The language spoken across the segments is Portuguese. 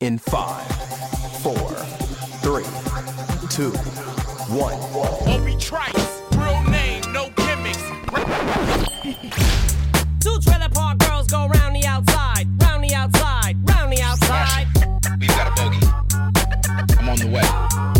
in five, four, three, two, one. Obi Trice, real name, no gimmicks. Two trailer park girls go round the outside, round the outside, round the outside. We've got a bogey. I'm on the way.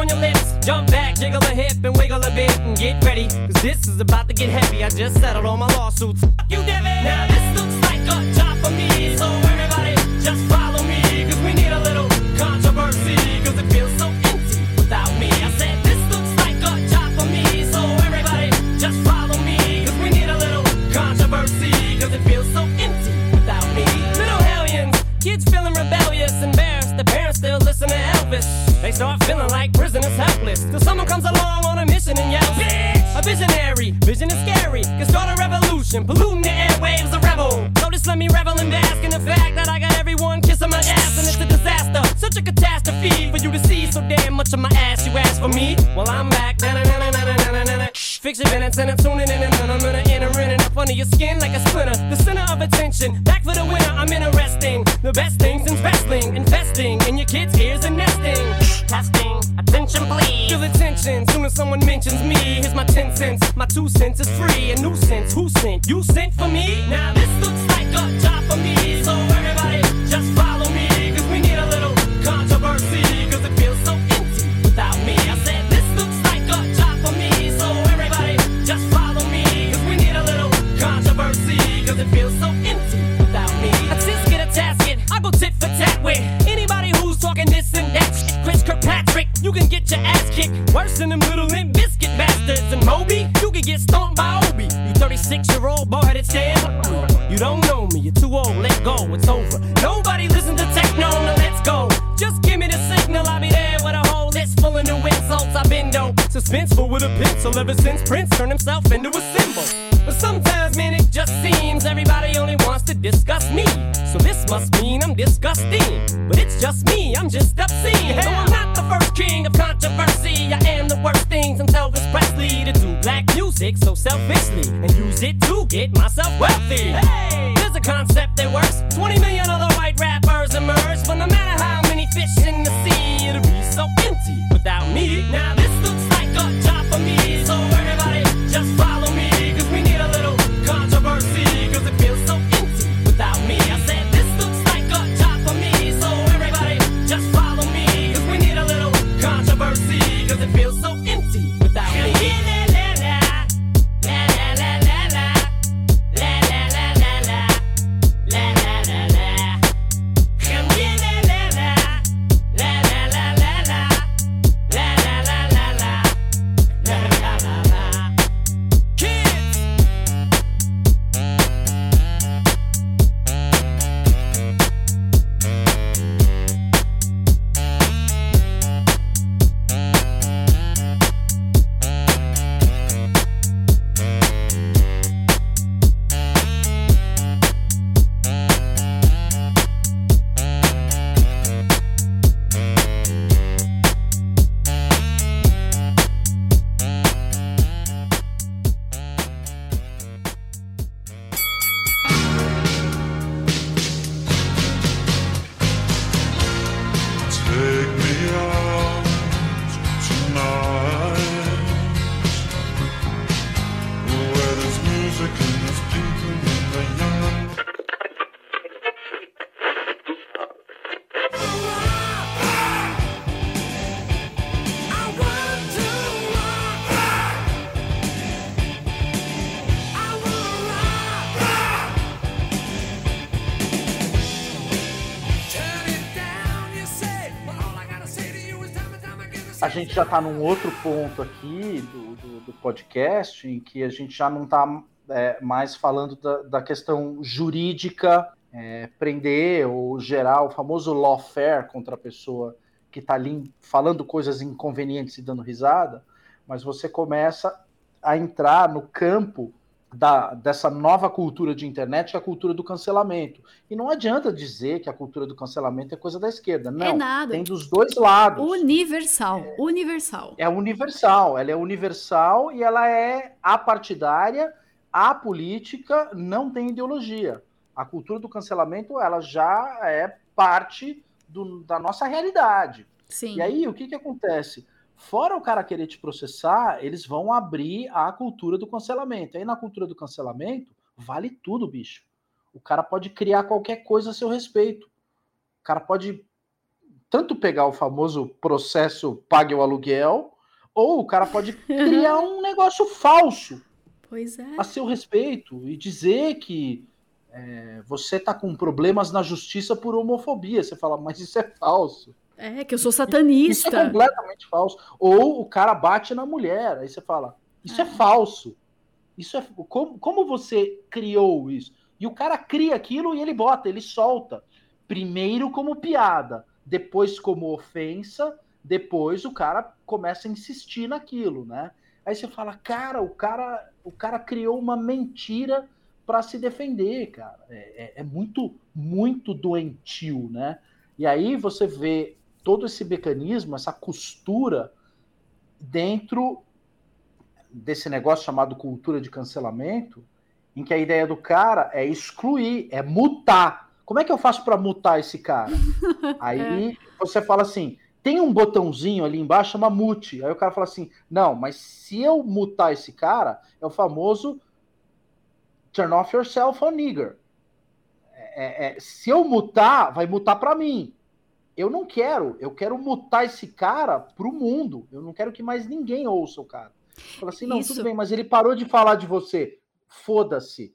on your lips, jump back, jiggle a hip and wiggle a bit and get ready. Cause this is about to get heavy. I just settled all my lawsuits. Fuck you, Devin. Now this looks like a job for me, so everybody just a revolution, polluting the airwaves, a rebel. Just let me revel and bask in the fact that I got everyone kissing my ass and it's a disaster. Such a catastrophe for you to see so damn much of my ass. You ask for me? Well, I'm back. Da-na-na-na-na-na-na-na. Fix your minutes and I'm tuning in and I'm gonna enter in and up under your skin like a splinter. The center of attention, Here's my 10 cents. My two cents is free. A nuisance. Who sent? You sent for me? Now you're too old, let go, it's over. Nobody listen to techno, now let's go. Just give me the signal, I'll be there with a whole list full of new insults. I've been dope, suspenseful with a pencil ever since Prince turned himself into a symbol. But sometimes, man, it just seems everybody only wants to discuss me. So this must mean I'm disgusting. But it's just me, I'm just obscene. No, I'm not the first king of controversy. I am the worst thing since Elvis Presley to do black music so selfishly and use it to get myself wealthy. Hey, a concept that works. 20 million other white rappers emerge, but no matter how many fish in the sea, it'll be so empty without me. Now this looks like a job for me, so everybody just gente já está num outro ponto aqui do, do, do, podcast, em que a gente já não está é, mais falando da, da questão jurídica, é, prender ou gerar o famoso lawfare contra a pessoa que está ali falando coisas inconvenientes e dando risada, mas você começa a entrar no campo da, dessa nova cultura de internet, que é a cultura do cancelamento. E não adianta dizer que a cultura do cancelamento é coisa da esquerda. Não, é nada. tem dos dois lados. Universal, é, universal. É universal, ela é universal e ela é apartidária, apolítica, não tem ideologia. A cultura do cancelamento, ela já é parte do, da nossa realidade. Sim. E aí, o que que acontece? Fora o cara querer te processar, eles vão abrir a cultura do cancelamento. Aí na cultura do cancelamento, vale tudo, bicho. O cara pode criar qualquer coisa a seu respeito. O cara pode tanto pegar o famoso processo pague o aluguel, ou o cara pode criar um negócio falso pois é. a seu respeito e dizer que é, você está com problemas na justiça por homofobia. Você fala, mas isso é falso. É, que eu sou satanista. Isso é completamente falso. Ou o cara bate na mulher, aí você fala, isso é, é falso. Isso é como, como você criou isso? E o cara cria aquilo e ele bota, ele solta. Primeiro como piada, depois como ofensa, depois o cara começa a insistir naquilo, né? Aí você fala, cara, o cara, o cara criou uma mentira para se defender, cara. É, é, é, muito, muito doentio, né? E aí você vê todo esse mecanismo, essa costura dentro desse negócio chamado cultura de cancelamento, em que a ideia do cara é excluir, é mutar. Como é que eu faço para mutar esse cara? Aí é. você fala assim: tem um botãozinho ali embaixo chama mute. Aí o cara fala assim: não, mas se eu mutar esse cara, é o famoso turn off yourself on nigger. É, é, se eu mutar, vai mutar para mim. Eu não quero, eu quero mutar esse cara pro mundo. Eu não quero que mais ninguém ouça o cara. Fala assim, não, Isso. tudo bem, mas ele parou de falar de você. Foda-se.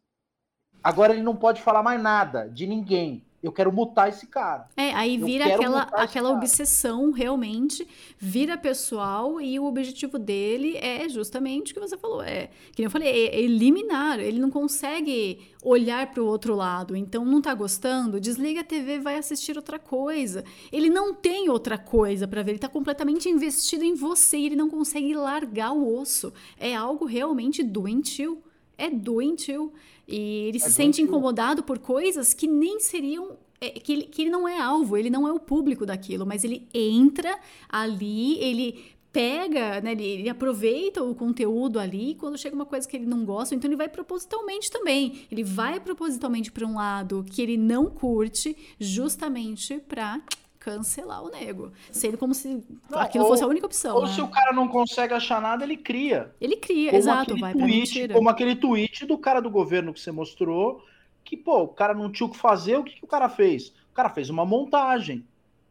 Agora ele não pode falar mais nada de ninguém eu quero mutar esse cara. É, aí vira aquela, aquela obsessão realmente, vira pessoal e o objetivo dele é justamente o que você falou, é, que eu falei, é eliminar, ele não consegue olhar para o outro lado, então não tá gostando, desliga a TV, vai assistir outra coisa. Ele não tem outra coisa para ver, ele tá completamente investido em você e ele não consegue largar o osso. É algo realmente doentio. É doentio. E ele se sente incomodado por coisas que nem seriam. É, que, ele, que ele não é alvo, ele não é o público daquilo, mas ele entra ali, ele pega, né, ele, ele, aproveita o conteúdo ali, quando chega uma coisa que ele não gosta, então ele vai propositalmente também. Ele vai propositalmente para um lado que ele não curte, justamente para cancelar o nego. Sendo como se não, aquilo ou, fosse a única opção. Ou né? se o cara não consegue achar nada, ele cria. Ele cria, como exato, vai tweet, Como aquele tweet do cara do governo que você mostrou, que, pô, o cara não tinha o que fazer, o que, que o cara fez? O cara fez uma montagem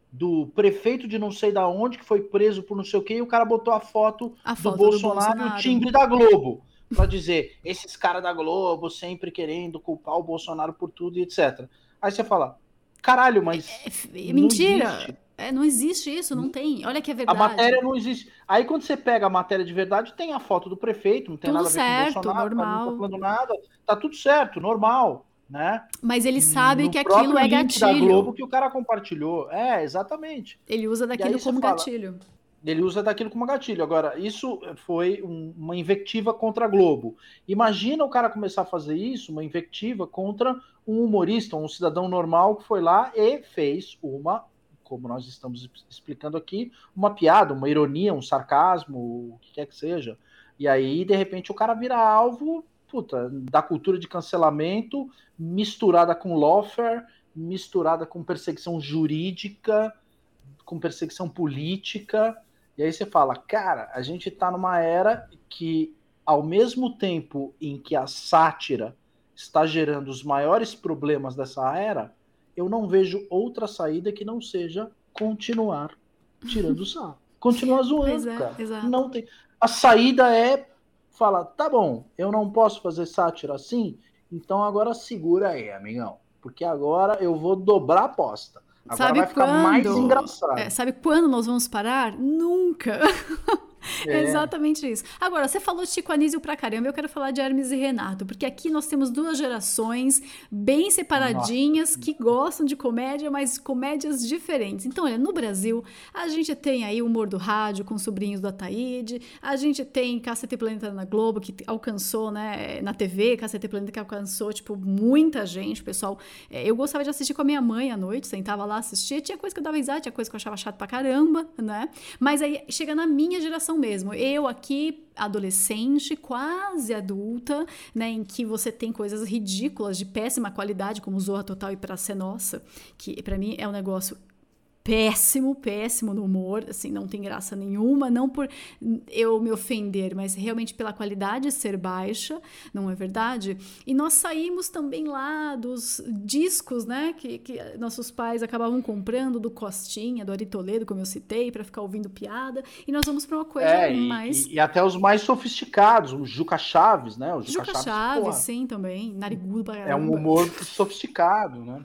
do prefeito de não sei da onde, que foi preso por não sei o quê, e o cara botou a foto, a do, foto Bolsonaro, do Bolsonaro e o timbre da Globo. Pra dizer, esses caras da Globo sempre querendo culpar o Bolsonaro por tudo e etc. Aí você fala, Caralho, mas. É, é mentira. É, não existe isso, não tem. Olha que é verdade. A matéria não existe. Aí quando você pega a matéria de verdade, tem a foto do prefeito, não tem tudo nada a ver certo, com o Bolsonaro, normal. não tá falando nada. Tá tudo certo, normal, né? Mas ele sabe no que aquilo é gatilho. da Globo que o cara compartilhou. É, exatamente. Ele usa daquilo como fala, gatilho. Ele usa daquilo como gatilho. Agora, isso foi um, uma invectiva contra a Globo. Imagina o cara começar a fazer isso, uma invectiva contra um humorista, um cidadão normal que foi lá e fez uma, como nós estamos explicando aqui, uma piada, uma ironia, um sarcasmo, o que quer que seja. E aí, de repente, o cara vira alvo puta, da cultura de cancelamento misturada com lawfare, misturada com perseguição jurídica, com perseguição política. E aí você fala, cara, a gente está numa era que, ao mesmo tempo em que a sátira está gerando os maiores problemas dessa era, eu não vejo outra saída que não seja continuar tirando sarro. Continuar zoando, é, cara. Exato. Não tem... A saída é falar, tá bom, eu não posso fazer sátira assim, então agora segura aí, amigão. Porque agora eu vou dobrar a aposta. Agora sabe vai ficar quando? mais engraçado. É, sabe quando nós vamos parar? Nunca. É. Exatamente isso. Agora, você falou de Chico Anísio pra caramba, eu quero falar de Hermes e Renato, porque aqui nós temos duas gerações bem separadinhas Nossa. que gostam de comédia, mas comédias diferentes. Então, olha, no Brasil, a gente tem aí o humor do rádio com os sobrinhos do Ataíde, a gente tem Cacete Planeta na Globo, que alcançou, né, na TV, Cacete Planeta que alcançou, tipo, muita gente, pessoal. É, eu gostava de assistir com a minha mãe à noite, sentava lá assistir, tinha coisa que eu dava risada, tinha coisa que eu achava chato pra caramba, né? Mas aí chega na minha geração mesmo. Eu aqui, adolescente, quase adulta, né, em que você tem coisas ridículas de péssima qualidade, como Zorra Total e Pra Ser Nossa, que para mim é um negócio péssimo, péssimo no humor, assim, não tem graça nenhuma, não por eu me ofender, mas realmente pela qualidade ser baixa, não é verdade? E nós saímos também lá dos discos, né, que, que nossos pais acabavam comprando do Costinha, do Ari Toledo, como eu citei, para ficar ouvindo piada, e nós vamos para uma coisa é, e, mais... E, e, até os mais sofisticados, o Juca Chaves, né? O Juca, Juca Chaves, Chaves sim, também, narigudo. É um humor sofisticado, né?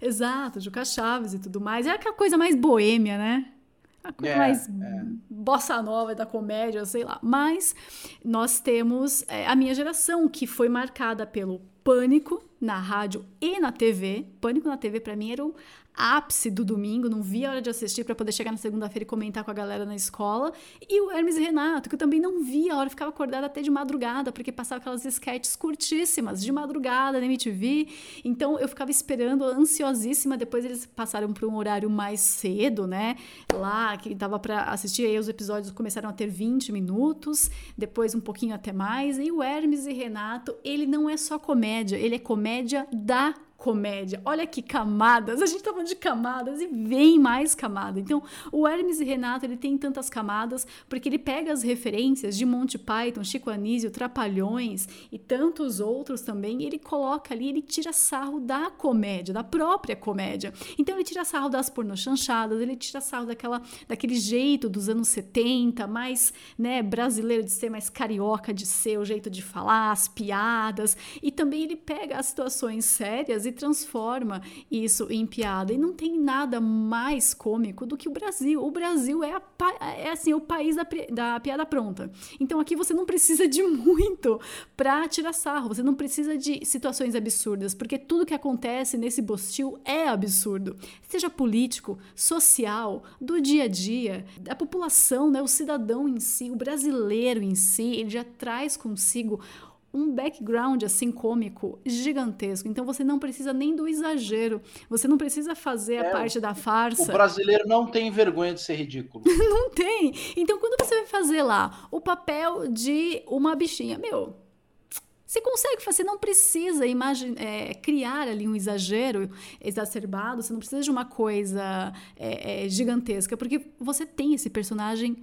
Exato, Juca Chaves e tudo mais. É aquela coisa mais boêmia, né? A coisa é, mais é. bossa nova da comédia, sei lá. Mas nós temos é, a minha geração, que foi marcada pelo pânico na rádio e na TV. Pânico na TV, para mim, era ápice do domingo, não via a hora de assistir para poder chegar na segunda-feira e comentar com a galera na escola. E o Hermes e Renato, que eu também não via a hora, ficava acordada até de madrugada, porque passava aquelas sketches curtíssimas de madrugada na MTV. Então eu ficava esperando, ansiosíssima. Depois eles passaram para um horário mais cedo, né? Lá, que dava para assistir, aí os episódios começaram a ter 20 minutos, depois um pouquinho até mais. E o Hermes e Renato, ele não é só comédia, ele é comédia da comédia. Olha que camadas, a gente tá falando de camadas e vem mais camada. Então, o Hermes e Renato, ele tem tantas camadas porque ele pega as referências de Monty Python, Chico Anísio, Trapalhões e tantos outros também, ele coloca ali, ele tira sarro da comédia, da própria comédia. Então, ele tira sarro das pornochanchadas, ele tira sarro daquela, daquele jeito dos anos 70, mais, né, brasileiro de ser, mais carioca de ser, o jeito de falar, as piadas, e também ele pega as situações sérias e transforma isso em piada. E não tem nada mais cômico do que o Brasil. O Brasil é, a, é assim, o país da, da piada pronta. Então aqui você não precisa de muito para tirar sarro, você não precisa de situações absurdas, porque tudo que acontece nesse bostil é absurdo. Seja político, social, do dia a dia, da população, né, o cidadão em si, o brasileiro em si, ele já traz consigo um background assim cômico gigantesco. Então você não precisa nem do exagero. Você não precisa fazer é, a parte da farsa. O brasileiro não tem vergonha de ser ridículo. não tem. Então quando você vai fazer lá o papel de uma bichinha, meu, você consegue, você não precisa imagine, é, criar ali um exagero exacerbado, você não precisa de uma coisa é, é, gigantesca, porque você tem esse personagem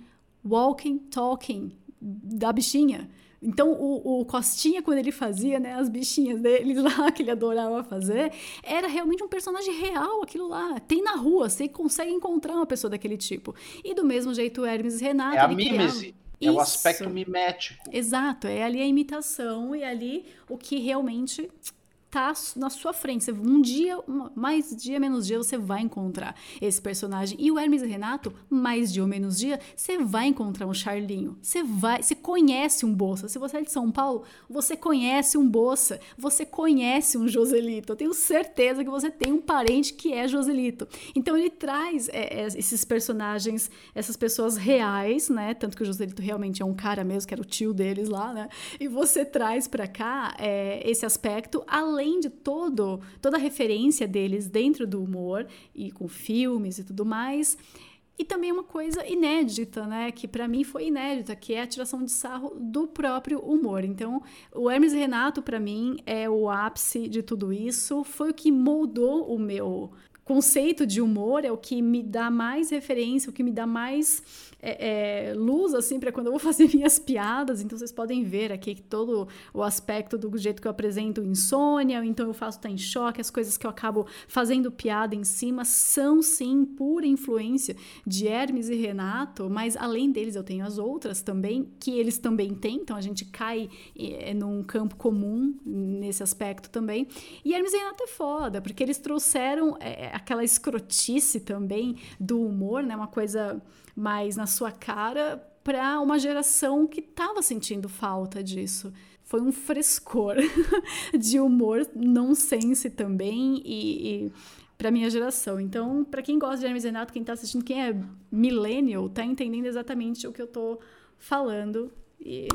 walking, talking da bichinha. Então, o, o, Costinha, quando ele fazia, né, as bichinhas dele lá, que ele adorava fazer, era realmente um personagem real, aquilo lá. Tem na rua, você consegue encontrar uma pessoa daquele tipo. E do mesmo jeito, o Hermes Renato. É a mímese. É o aspecto mimético. Exato, é ali a imitação e ali o que realmente tá na sua frente. Um dia, mais dia, menos dia, você vai encontrar esse personagem. E o Hermes e Renato, mais dia ou menos dia, você vai encontrar um Charlinho. Você vai, você conhece um Bolsa. Se você é de São Paulo, você conhece um Bolsa. Você conhece um Joselito. Eu tenho certeza que você tem um parente que é Joselito. Então ele traz é, é, esses personagens, essas pessoas reais, né? Tanto que o Joselito realmente é um cara mesmo, que era o tio deles lá, né? E você traz para cá é, esse aspecto, além além de todo, toda a referência deles dentro do humor e com filmes e tudo mais. E também uma coisa inédita, né? Que para mim foi inédita, que é a tiração de sarro do próprio humor. Então, o Hermes Renato, para mim, é o ápice de tudo isso. Foi o que moldou o meu conceito de humor, é o que me dá mais referência, o que me dá mais é, é, luz, assim, para quando eu vou fazer minhas piadas. Então, vocês podem ver aqui todo o aspecto do jeito que eu apresento insônia, ou então eu faço tá em choque, as coisas que eu acabo fazendo piada em cima são, sim, pura influência de Hermes e Renato, mas além deles eu tenho as outras também, que eles também têm, então a gente cai é, num campo comum nesse aspecto também. E Hermes e Renato é foda, porque eles trouxeram é, aquela escrotice também do humor, né? Uma coisa mais na sua cara para uma geração que estava sentindo falta disso. Foi um frescor de humor nonsense também e, e para minha geração. Então, para quem gosta de Hermes Renato, quem está assistindo, quem é millennial, tá entendendo exatamente o que eu tô falando e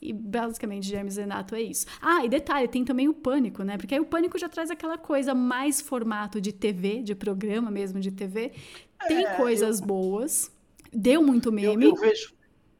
e basicamente Hermes Renato é isso. Ah, e detalhe, tem também o Pânico, né? Porque aí o Pânico já traz aquela coisa mais formato de TV, de programa mesmo de TV. Tem É, coisas boas. Deu muito Eu, meme. eu vejo,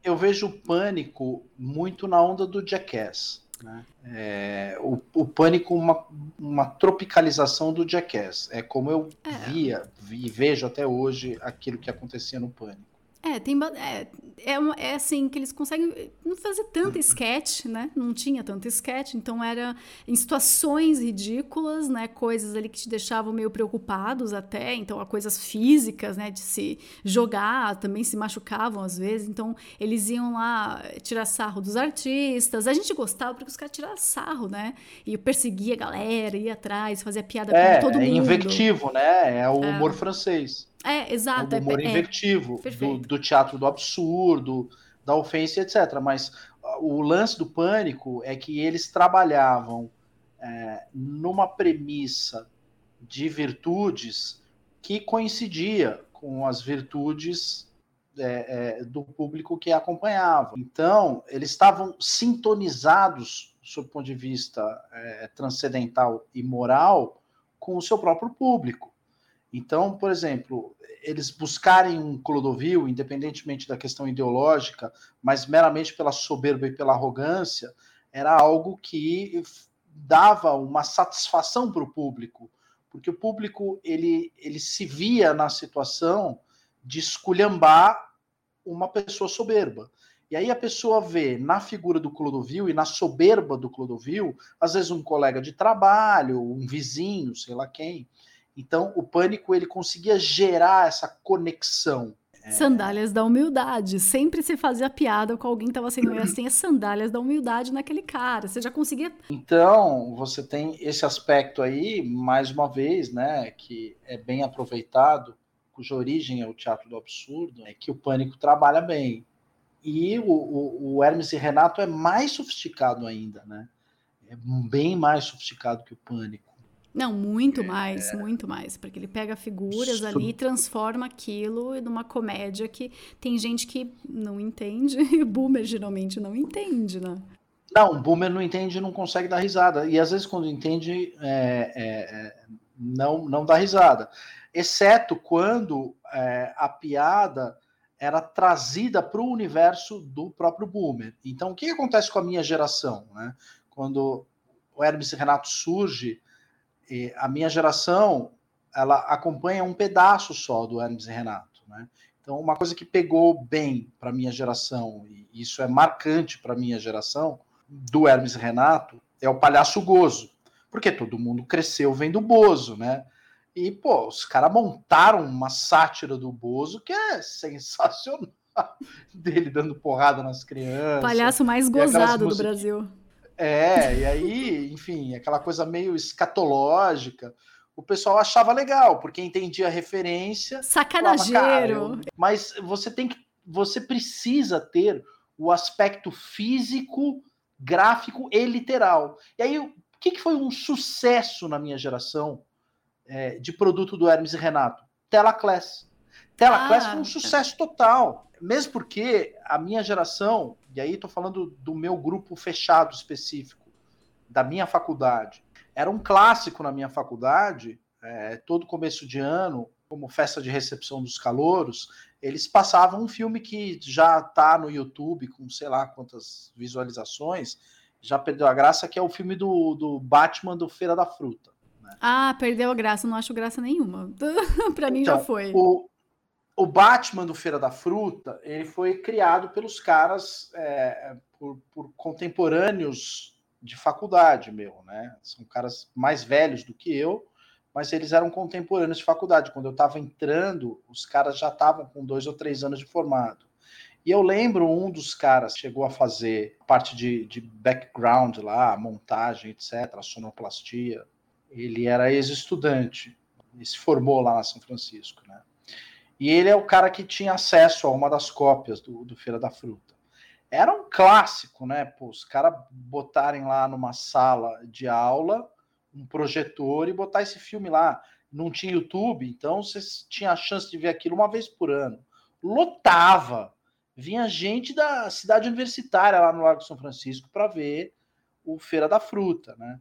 eu vejo o pânico muito na onda do Jackass. Né? É, o, o pânico, uma, uma tropicalização do Jackass. É como eu É. via vi- e vejo até hoje aquilo que acontecia no pânico. É, tem é, é, é assim que eles conseguem não fazer tanto sketch, né? Não tinha tanto sketch, então era em situações ridículas, né? Coisas ali que te deixavam meio preocupados até, então a coisas físicas, né? De se jogar, também se machucavam às vezes, então eles iam lá tirar sarro dos artistas. A gente gostava porque os caras tiravam sarro, né? E perseguia a galera, ia atrás, fazia piada É, com todo é mundo. invectivo, né? É o humor francês. É, É exato. o humor é, é, invectivo do, perfeito. do teatro do absurdo, da ofensa, etc. Mas ah, o lance do pânico é que eles trabalhavam é, numa premissa de virtudes que coincidia com as virtudes é, é, do público que acompanhava. Então, eles estavam sintonizados, sob o ponto de vista é, transcendental e moral, com o seu próprio público. Então, por exemplo, eles buscarem um Clodovil, independentemente da questão ideológica, mas meramente pela soberba e pela arrogância, era algo que dava uma satisfação para o público, porque o público ele, ele se via na situação de esculhambar uma pessoa soberba. E aí a pessoa vê na figura do Clodovil e na soberba do Clodovil, às vezes um colega de trabalho, um vizinho, sei lá quem. Então o pânico ele conseguia gerar essa conexão. Sandálias da humildade. Sempre se fazia piada com alguém que estava sendo assim, as sandálias da humildade naquele cara. Você já conseguia. Então, você tem esse aspecto aí, mais uma vez, né, que é bem aproveitado, cuja origem é o teatro do absurdo, é que o pânico trabalha bem. E o, o, o Hermes e Renato é mais sofisticado ainda, né? É bem mais sofisticado que o pânico. Não, muito mais, muito mais. Porque ele pega figuras ali e transforma aquilo numa comédia que tem gente que não entende, e boomer geralmente não entende, né? Não, o boomer não entende e não consegue dar risada. E às vezes, quando entende, é, é, é, não, não dá risada. Exceto quando é, a piada era trazida para o universo do próprio boomer. Então, o que acontece com a minha geração? Né? Quando o Hermes e Renato surge, e a minha geração ela acompanha um pedaço só do Hermes e Renato. Né? Então, uma coisa que pegou bem para a minha geração, e isso é marcante para a minha geração, do Hermes e Renato, é o palhaço gozo. Porque todo mundo cresceu vendo o Bozo, né? E, pô, os caras montaram uma sátira do Bozo que é sensacional. Dele dando porrada nas crianças. Palhaço mais gozado do Brasil. É, e aí, enfim, aquela coisa meio escatológica. O pessoal achava legal, porque entendia a referência. falava, "Cara, Sacanageiro. eu-" Mas você tem que. Você precisa ter o aspecto físico, gráfico e literal. E aí, o que, que foi um sucesso na minha geração é, de produto do Hermes e Renato? Telaclass. Telaclass Ah, foi um sucesso total. Mesmo porque a minha geração, e aí estou falando do meu grupo fechado específico, da minha faculdade, era um clássico na minha faculdade, é, todo começo de ano, como festa de recepção dos calouros, eles passavam um filme que já está no YouTube com sei lá quantas visualizações, já perdeu a graça, que é o filme do, do Batman do Feira da Fruta. Ah, perdeu a graça, não acho graça nenhuma. pra mim já Então, foi. O, o Batman do Feira da Fruta, ele foi criado pelos caras, é, por, por contemporâneos de faculdade, meu, né? São caras mais velhos do que eu, mas eles eram contemporâneos de faculdade. Quando eu estava entrando, os caras já estavam com dois ou três anos de formado. E eu lembro um dos caras chegou a fazer parte de, de background lá, montagem, etc., sonoplastia. Ele era ex-estudante Ele se formou lá na São Francisco, né? E ele é o cara que tinha acesso a uma das cópias do, do Feira da Fruta. Era um clássico, né? Pô, os caras botarem lá numa sala de aula um projetor e botar esse filme lá. Não tinha YouTube, então você tinha a chance de ver aquilo uma vez por ano. Lotava. Vinha gente da cidade universitária lá no Largo São Francisco para ver o Feira da Fruta, né?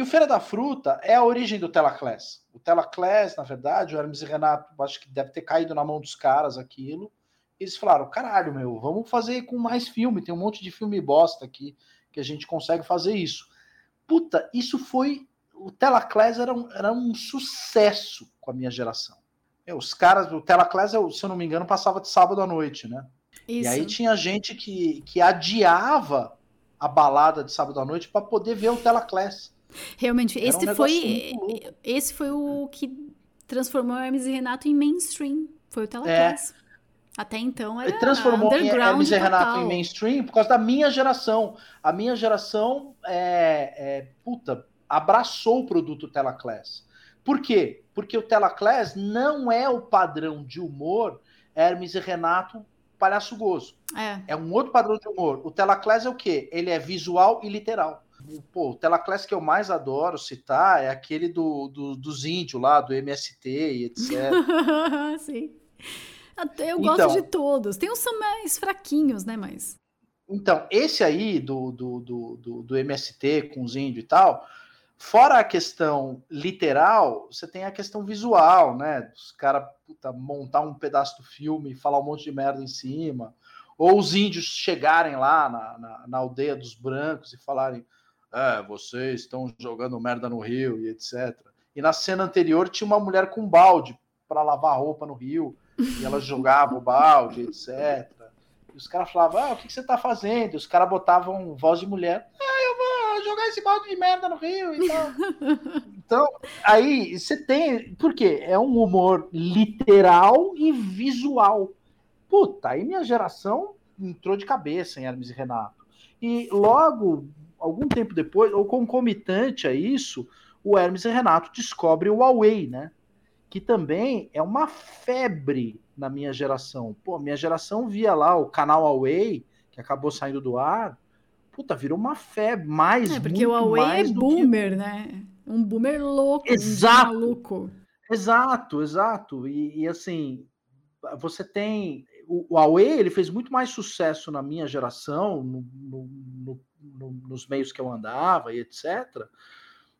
E o Feira da Fruta é a origem do Telaclass. O Telaclass, na verdade, o Hermes e Renato, acho que deve ter caído na mão dos caras aquilo. Eles falaram: caralho, meu, vamos fazer com mais filme. Tem um monte de filme bosta aqui que a gente consegue fazer isso. Puta, isso foi. O Telaclass era um, era um sucesso com a minha geração. Meu, os caras, o Telaclass, eu, se eu não me engano, passava de sábado à noite, né? Isso. E aí tinha gente que, que adiava a balada de sábado à noite para poder ver o Telaclass. Realmente, Era um esse negócio foi louco. esse foi o que transformou Hermes e Renato em mainstream. Foi o Telaclass. Até então era Ele transformou Hermes e Renato em mainstream por causa da minha geração. A minha geração é, é, puta, abraçou o produto Telaclass. Por quê? Porque o Telaclass não é o padrão de humor Hermes e Renato palhaço gozo. É. É um outro padrão de humor. O Telaclass é o quê? Ele é visual e literal. Pô, o Telaclass que eu mais adoro citar é aquele do, do- dos índios lá, do MST e etc. Sim. Eu Então. gosto de todos. Tem uns mais fraquinhos, né? Mas. Então, esse aí do, do, do, do, do MST com os índios e tal, fora a questão literal, você tem a questão visual, né? Os caras montar um pedaço do filme e falar um monte de merda em cima. Ou os índios chegarem lá na, na, na aldeia dos brancos e falarem: é, vocês estão jogando merda no rio e etc. E na cena anterior tinha uma mulher com um balde para lavar roupa no rio, e ela jogava o balde, etc. E os caras falavam, ah, o que, que você tá fazendo? E os caras botavam voz de mulher, ah, eu vou jogar esse balde de merda no rio e tal. então, aí você tem. Por quê? É um humor literal e visual. Puta, aí minha geração entrou de cabeça em Hermes e Renato. E logo, algum tempo depois, ou concomitante a isso, o Hermes e Renato descobre o Huawei, né? Que também é uma febre na minha geração. Pô, minha geração via lá o canal Huawei, que acabou saindo do ar. Puta, virou uma febre, mais É, porque o Huawei é do que- boomer, né? Um boomer louco. um Exato. maluco. Exato, exato. E, e, assim, você tem. O, o Huawei ele fez muito mais sucesso na minha geração, no- no- no- no- nos meios que eu andava e etc.,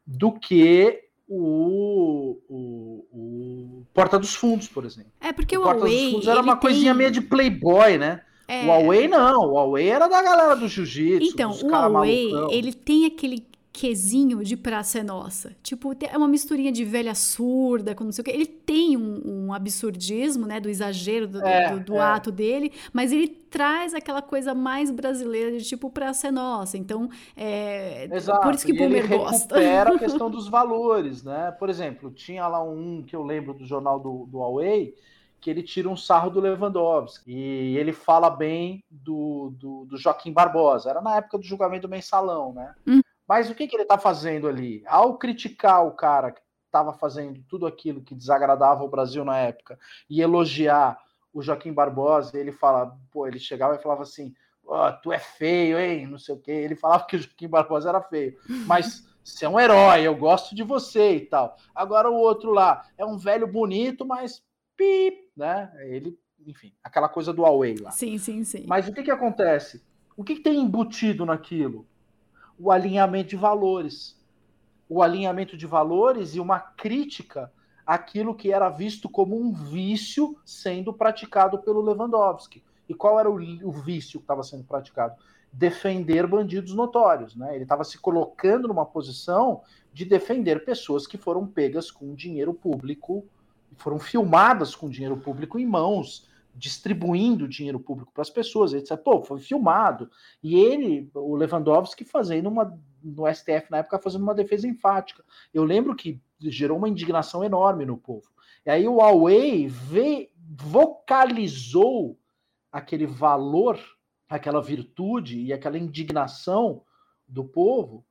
do que o, o, o Porta dos Fundos, por exemplo. É porque o o Porta dos Huawei. Fundos era uma coisinha tem- meio de playboy, né? é, O Huawei não, o Huawei era da galera do jiu-jitsu. Então, dos o Huawei, malucão. ele tem aquele quesinho de praça é nossa. Tipo, é uma misturinha de velha surda com não sei o quê. Ele tem um, um absurdismo, né, do exagero do, É, do, do é. ato dele, mas ele traz aquela coisa mais brasileira de tipo praça é nossa. Então, é, Exato. por isso que Boomer gosta. recupera a questão dos valores, né? Por exemplo, tinha lá um que eu lembro do jornal do, do Huawei, que ele tira um sarro do Lewandowski. E ele fala bem do, do, do Joaquim Barbosa. Era na época do julgamento do mensalão, né? Hum. Mas o que, que ele tá fazendo ali? Ao criticar o cara que estava fazendo tudo aquilo que desagradava o Brasil na época e elogiar o Joaquim Barbosa, ele fala, pô, ele chegava e falava assim: Ó, tu é feio, hein? Não sei o quê. Ele falava que o Joaquim Barbosa era feio. Mas você é um herói, eu gosto de você e tal. Agora o outro lá é um velho bonito, mas pip, né? Ele, enfim, aquela coisa do Huawei lá. Sim, sim, sim. Mas o que, que acontece? O que, que tem embutido naquilo? O alinhamento de valores. O alinhamento de valores e uma crítica àquilo que era visto como um vício sendo praticado pelo Lewandowski. E qual era o, o vício que estava sendo praticado? Defender bandidos notórios. Né? Ele estava se colocando numa posição de defender pessoas que foram pegas com dinheiro público, foram filmadas com dinheiro público em mãos, distribuindo dinheiro público para as pessoas, etc. Pô, foi filmado. E ele, o Lewandowski, fazendo uma. No STF na época, fazendo uma defesa enfática. Eu lembro que gerou uma indignação enorme no povo. E aí o Huawei vê, vocalizou aquele valor, aquela virtude e aquela indignação do povo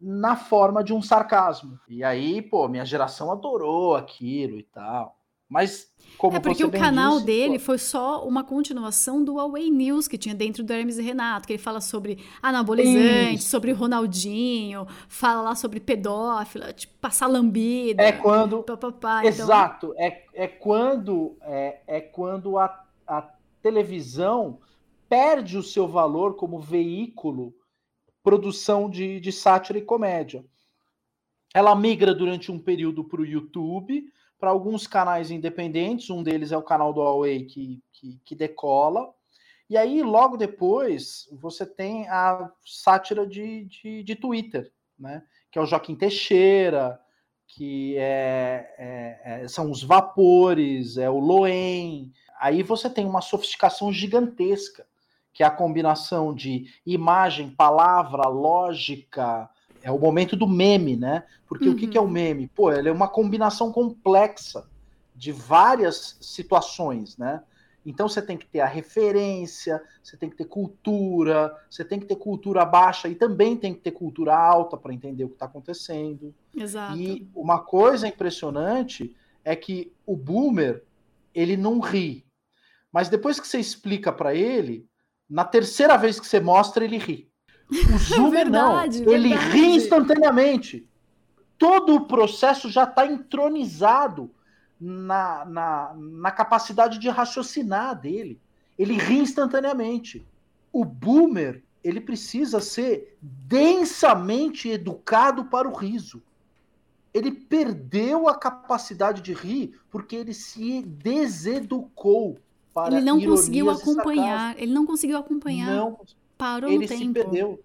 na forma de um sarcasmo. E aí, pô, minha geração adorou aquilo e tal. Mas como É porque o canal disse, dele pô, foi só uma continuação do Away News que tinha dentro do Hermes e Renato, que ele fala sobre anabolizante, Isso. sobre Ronaldinho, fala lá sobre pedófila, tipo, passar lambida. é quando papapá. Então, Exato, é, é quando é, é quando a, a televisão perde o seu valor como veículo produção de, de sátira e comédia. Ela migra durante um período para o YouTube, para alguns canais independentes, um deles é o canal do Huawei que, que, que decola, e aí logo depois você tem a sátira de, de, de Twitter, né? que é o Joaquim Teixeira, que é, é- é- são os vapores, é o Loen. Aí você tem uma sofisticação gigantesca, que é a combinação de imagem, palavra, lógica. É o momento do meme, né? Porque o que, Uhum. que é o meme? Pô, ele é uma combinação complexa de várias situações, né? Então você tem que ter a referência, você tem que ter cultura, você tem que ter cultura baixa e também tem que ter cultura alta para entender o que está acontecendo. Exato. E uma coisa impressionante é que o boomer, ele não ri. Mas depois que você explica para ele, na terceira vez que você mostra, ele ri. O zoomer Verdade, não, ele verdade. ri instantaneamente. Todo o processo já está entronizado na, na, na capacidade de raciocinar dele. Ele ri instantaneamente. O boomer, ele precisa ser densamente educado para o riso. Ele perdeu a capacidade de rir porque ele se deseducou para Ele não conseguiu acompanhar, ele não conseguiu acompanhar. Não, Parou ele no se tempo. perdeu.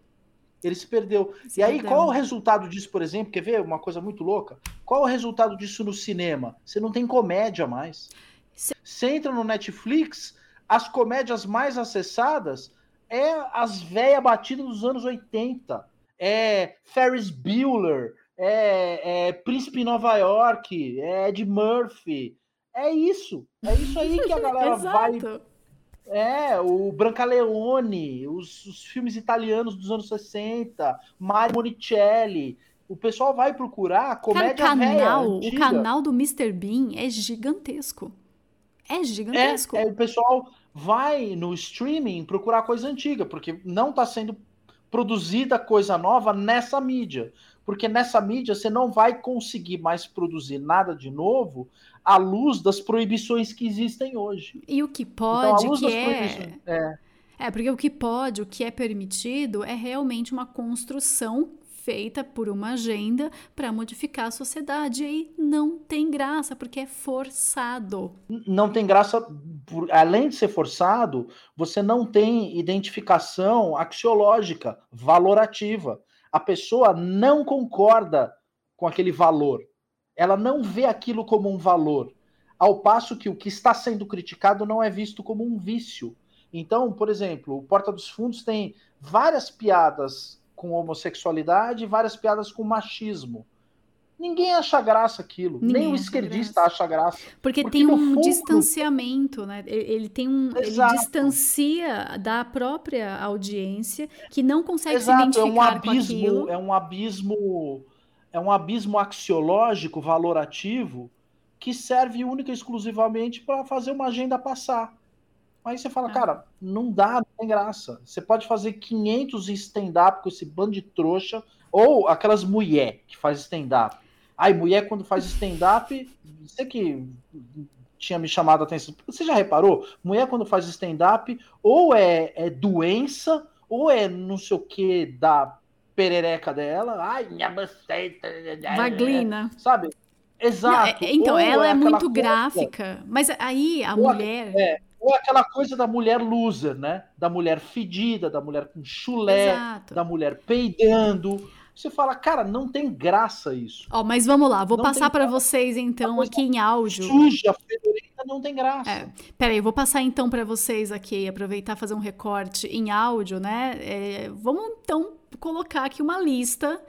Ele se perdeu. Se e aí, perdeu. qual é o resultado disso, por exemplo? Quer ver uma coisa muito louca? Qual é o resultado disso no cinema? Você não tem comédia mais. Se- Você entra no Netflix, as comédias mais acessadas é as velhas batidas dos anos 80. É Ferris Bueller, é, é Príncipe em Nova York, é Ed Murphy. É isso. É isso aí que a galera vai. É, o Brancaleone, os, os filmes italianos dos anos 60, Mario Monicelli. O pessoal vai procurar Cara, comédia o canal, velha, o canal do Mr. Bean é gigantesco. É gigantesco. É, é, o pessoal vai no streaming procurar coisa antiga, porque não está sendo produzida coisa nova nessa mídia. Porque nessa mídia você não vai conseguir mais produzir nada de novo à luz das proibições que existem hoje. E o que Então, pode, luz que das é. proibições. É, É, porque o que pode, o que é permitido, é realmente uma construção feita por uma agenda para modificar a sociedade. E aí não tem graça, porque é forçado. não tem graça, por- além de ser forçado, você não tem identificação axiológica, valorativa. A pessoa não concorda com aquele valor. Ela não vê aquilo como um valor. Ao passo que o que está sendo criticado não é visto como um vício. Então, por exemplo, o Porta dos Fundos tem várias piadas com homossexualidade e várias piadas com machismo. Ninguém acha graça aquilo. Ninguém Nem o esquerdista graça. acha graça. Porque, Porque tem um fundo- distanciamento, né? Ele tem um. Exato. Ele distancia da própria audiência que não consegue se Exato, é um identificar com abismo, aquilo. é um abismo, é um abismo axiológico, valorativo, que serve única e exclusivamente para fazer uma agenda passar. Aí você fala, É. cara, não dá, não tem graça. Você pode fazer 500 stand-up com esse bando de trouxa, ou aquelas mulher que faz stand-up. Ai, mulher quando faz stand-up, você que tinha me chamado a atenção. Você já reparou? Mulher quando faz stand-up, ou é, é doença, ou é não sei o que da perereca dela. Ai, minha buceta. Vaglina. Sabe? Não, Exato. é- então, Ou ela é, aquela muito coisa- gráfica. Mas aí a- mulher. é, ou aquela coisa da mulher loser, né? Da mulher fedida, da mulher com chulé, Exato. da mulher peidando. Você fala, cara, não tem graça isso. Ó, mas vamos lá, vou Não passar para vocês então aqui em áudio. Suja, fedorenta, não tem graça. É. Peraí, eu vou passar então para vocês aqui, aproveitar e fazer um recorte em áudio, né? É, vamos então colocar aqui uma lista,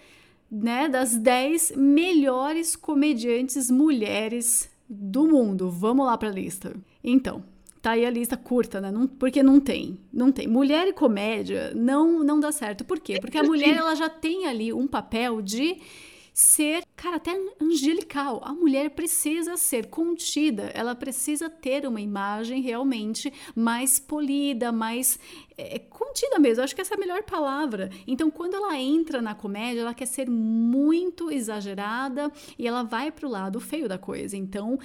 né, das 10 melhores comediantes mulheres do mundo. Vamos lá para a lista. Então, Tá aí a lista curta, né? Não, porque não tem. Não tem. Mulher e comédia não, não dá certo. Por quê? Porque a mulher ela já tem ali um papel de ser, cara, até angelical. A mulher precisa ser contida, ela precisa ter uma imagem realmente mais polida, mais é, contida mesmo. Acho que essa é a melhor palavra. Então, quando ela entra na comédia, ela quer ser muito exagerada e ela vai pro lado feio da coisa. Então,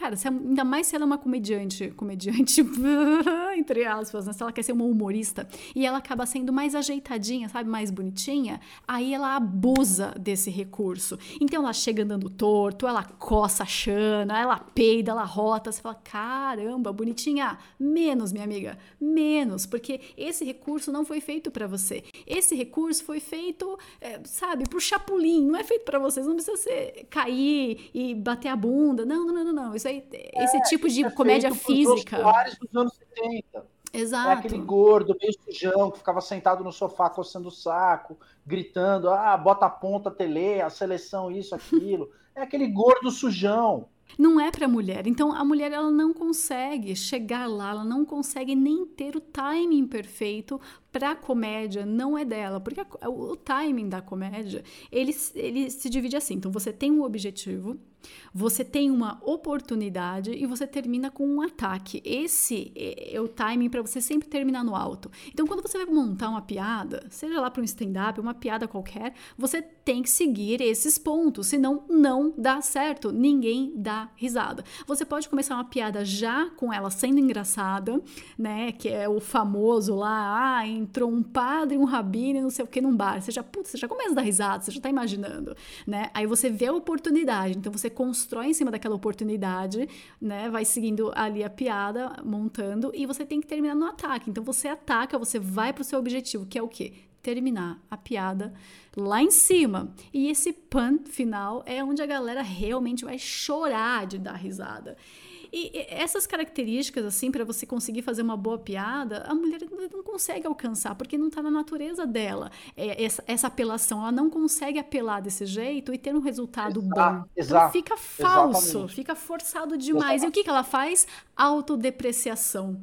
Cara, se, ainda mais se ela é uma comediante, comediante, entre aspas, né? Se ela quer ser uma humorista e ela acaba sendo mais ajeitadinha, sabe? Mais bonitinha, aí ela abusa desse recurso. Então ela chega andando torto, ela coça a chana, ela peida, ela rota. Você fala, caramba, bonitinha, menos, minha amiga, menos, porque esse recurso não foi feito para você. Esse recurso foi feito, é, sabe, pro chapulim, não é feito para vocês. Não precisa ser, cair e bater a bunda. Não, não, não, não. Isso aí, esse É, tipo de é comédia física. Dos anos 70. Exato. É aquele gordo, meio sujão, que ficava sentado no sofá coçando o saco, gritando, ah, bota a ponta, tele, a seleção, isso, aquilo. É aquele gordo sujão. Não é para mulher. Então a mulher ela não consegue chegar lá, ela não consegue nem ter o timing perfeito para comédia, não é dela, porque a- o, timing da comédia, ele, ele se divide assim. Então você tem um objetivo, você tem uma oportunidade e você termina com um ataque. Esse é, é o timing para você sempre terminar no alto. Então quando você vai montar uma piada, seja lá para um stand-up, uma piada qualquer, você tem que seguir esses pontos, senão não dá certo, ninguém dá risada. Você pode começar uma piada já com ela sendo engraçada, né, que é o famoso lá, ah, entrou um padre, um rabino não sei o que num bar. Você já, putz, você já começa a dar risada, você já tá imaginando, né? Aí você vê a oportunidade, então você constrói em cima daquela oportunidade, né, vai seguindo ali a piada, montando e você tem que terminar no ataque. Então você ataca, você vai pro seu objetivo, que é o quê? terminar a piada lá em cima. E esse pan final é onde a galera realmente vai chorar de dar risada. E essas características, assim, para você conseguir fazer uma boa piada, a mulher não consegue alcançar, porque não tá na natureza dela é, essa, essa apelação. Ela não consegue apelar desse jeito e ter um resultado Exato, bom. Então exato, fica falso, exatamente. fica forçado demais. E o que, que ela faz? Autodepreciação.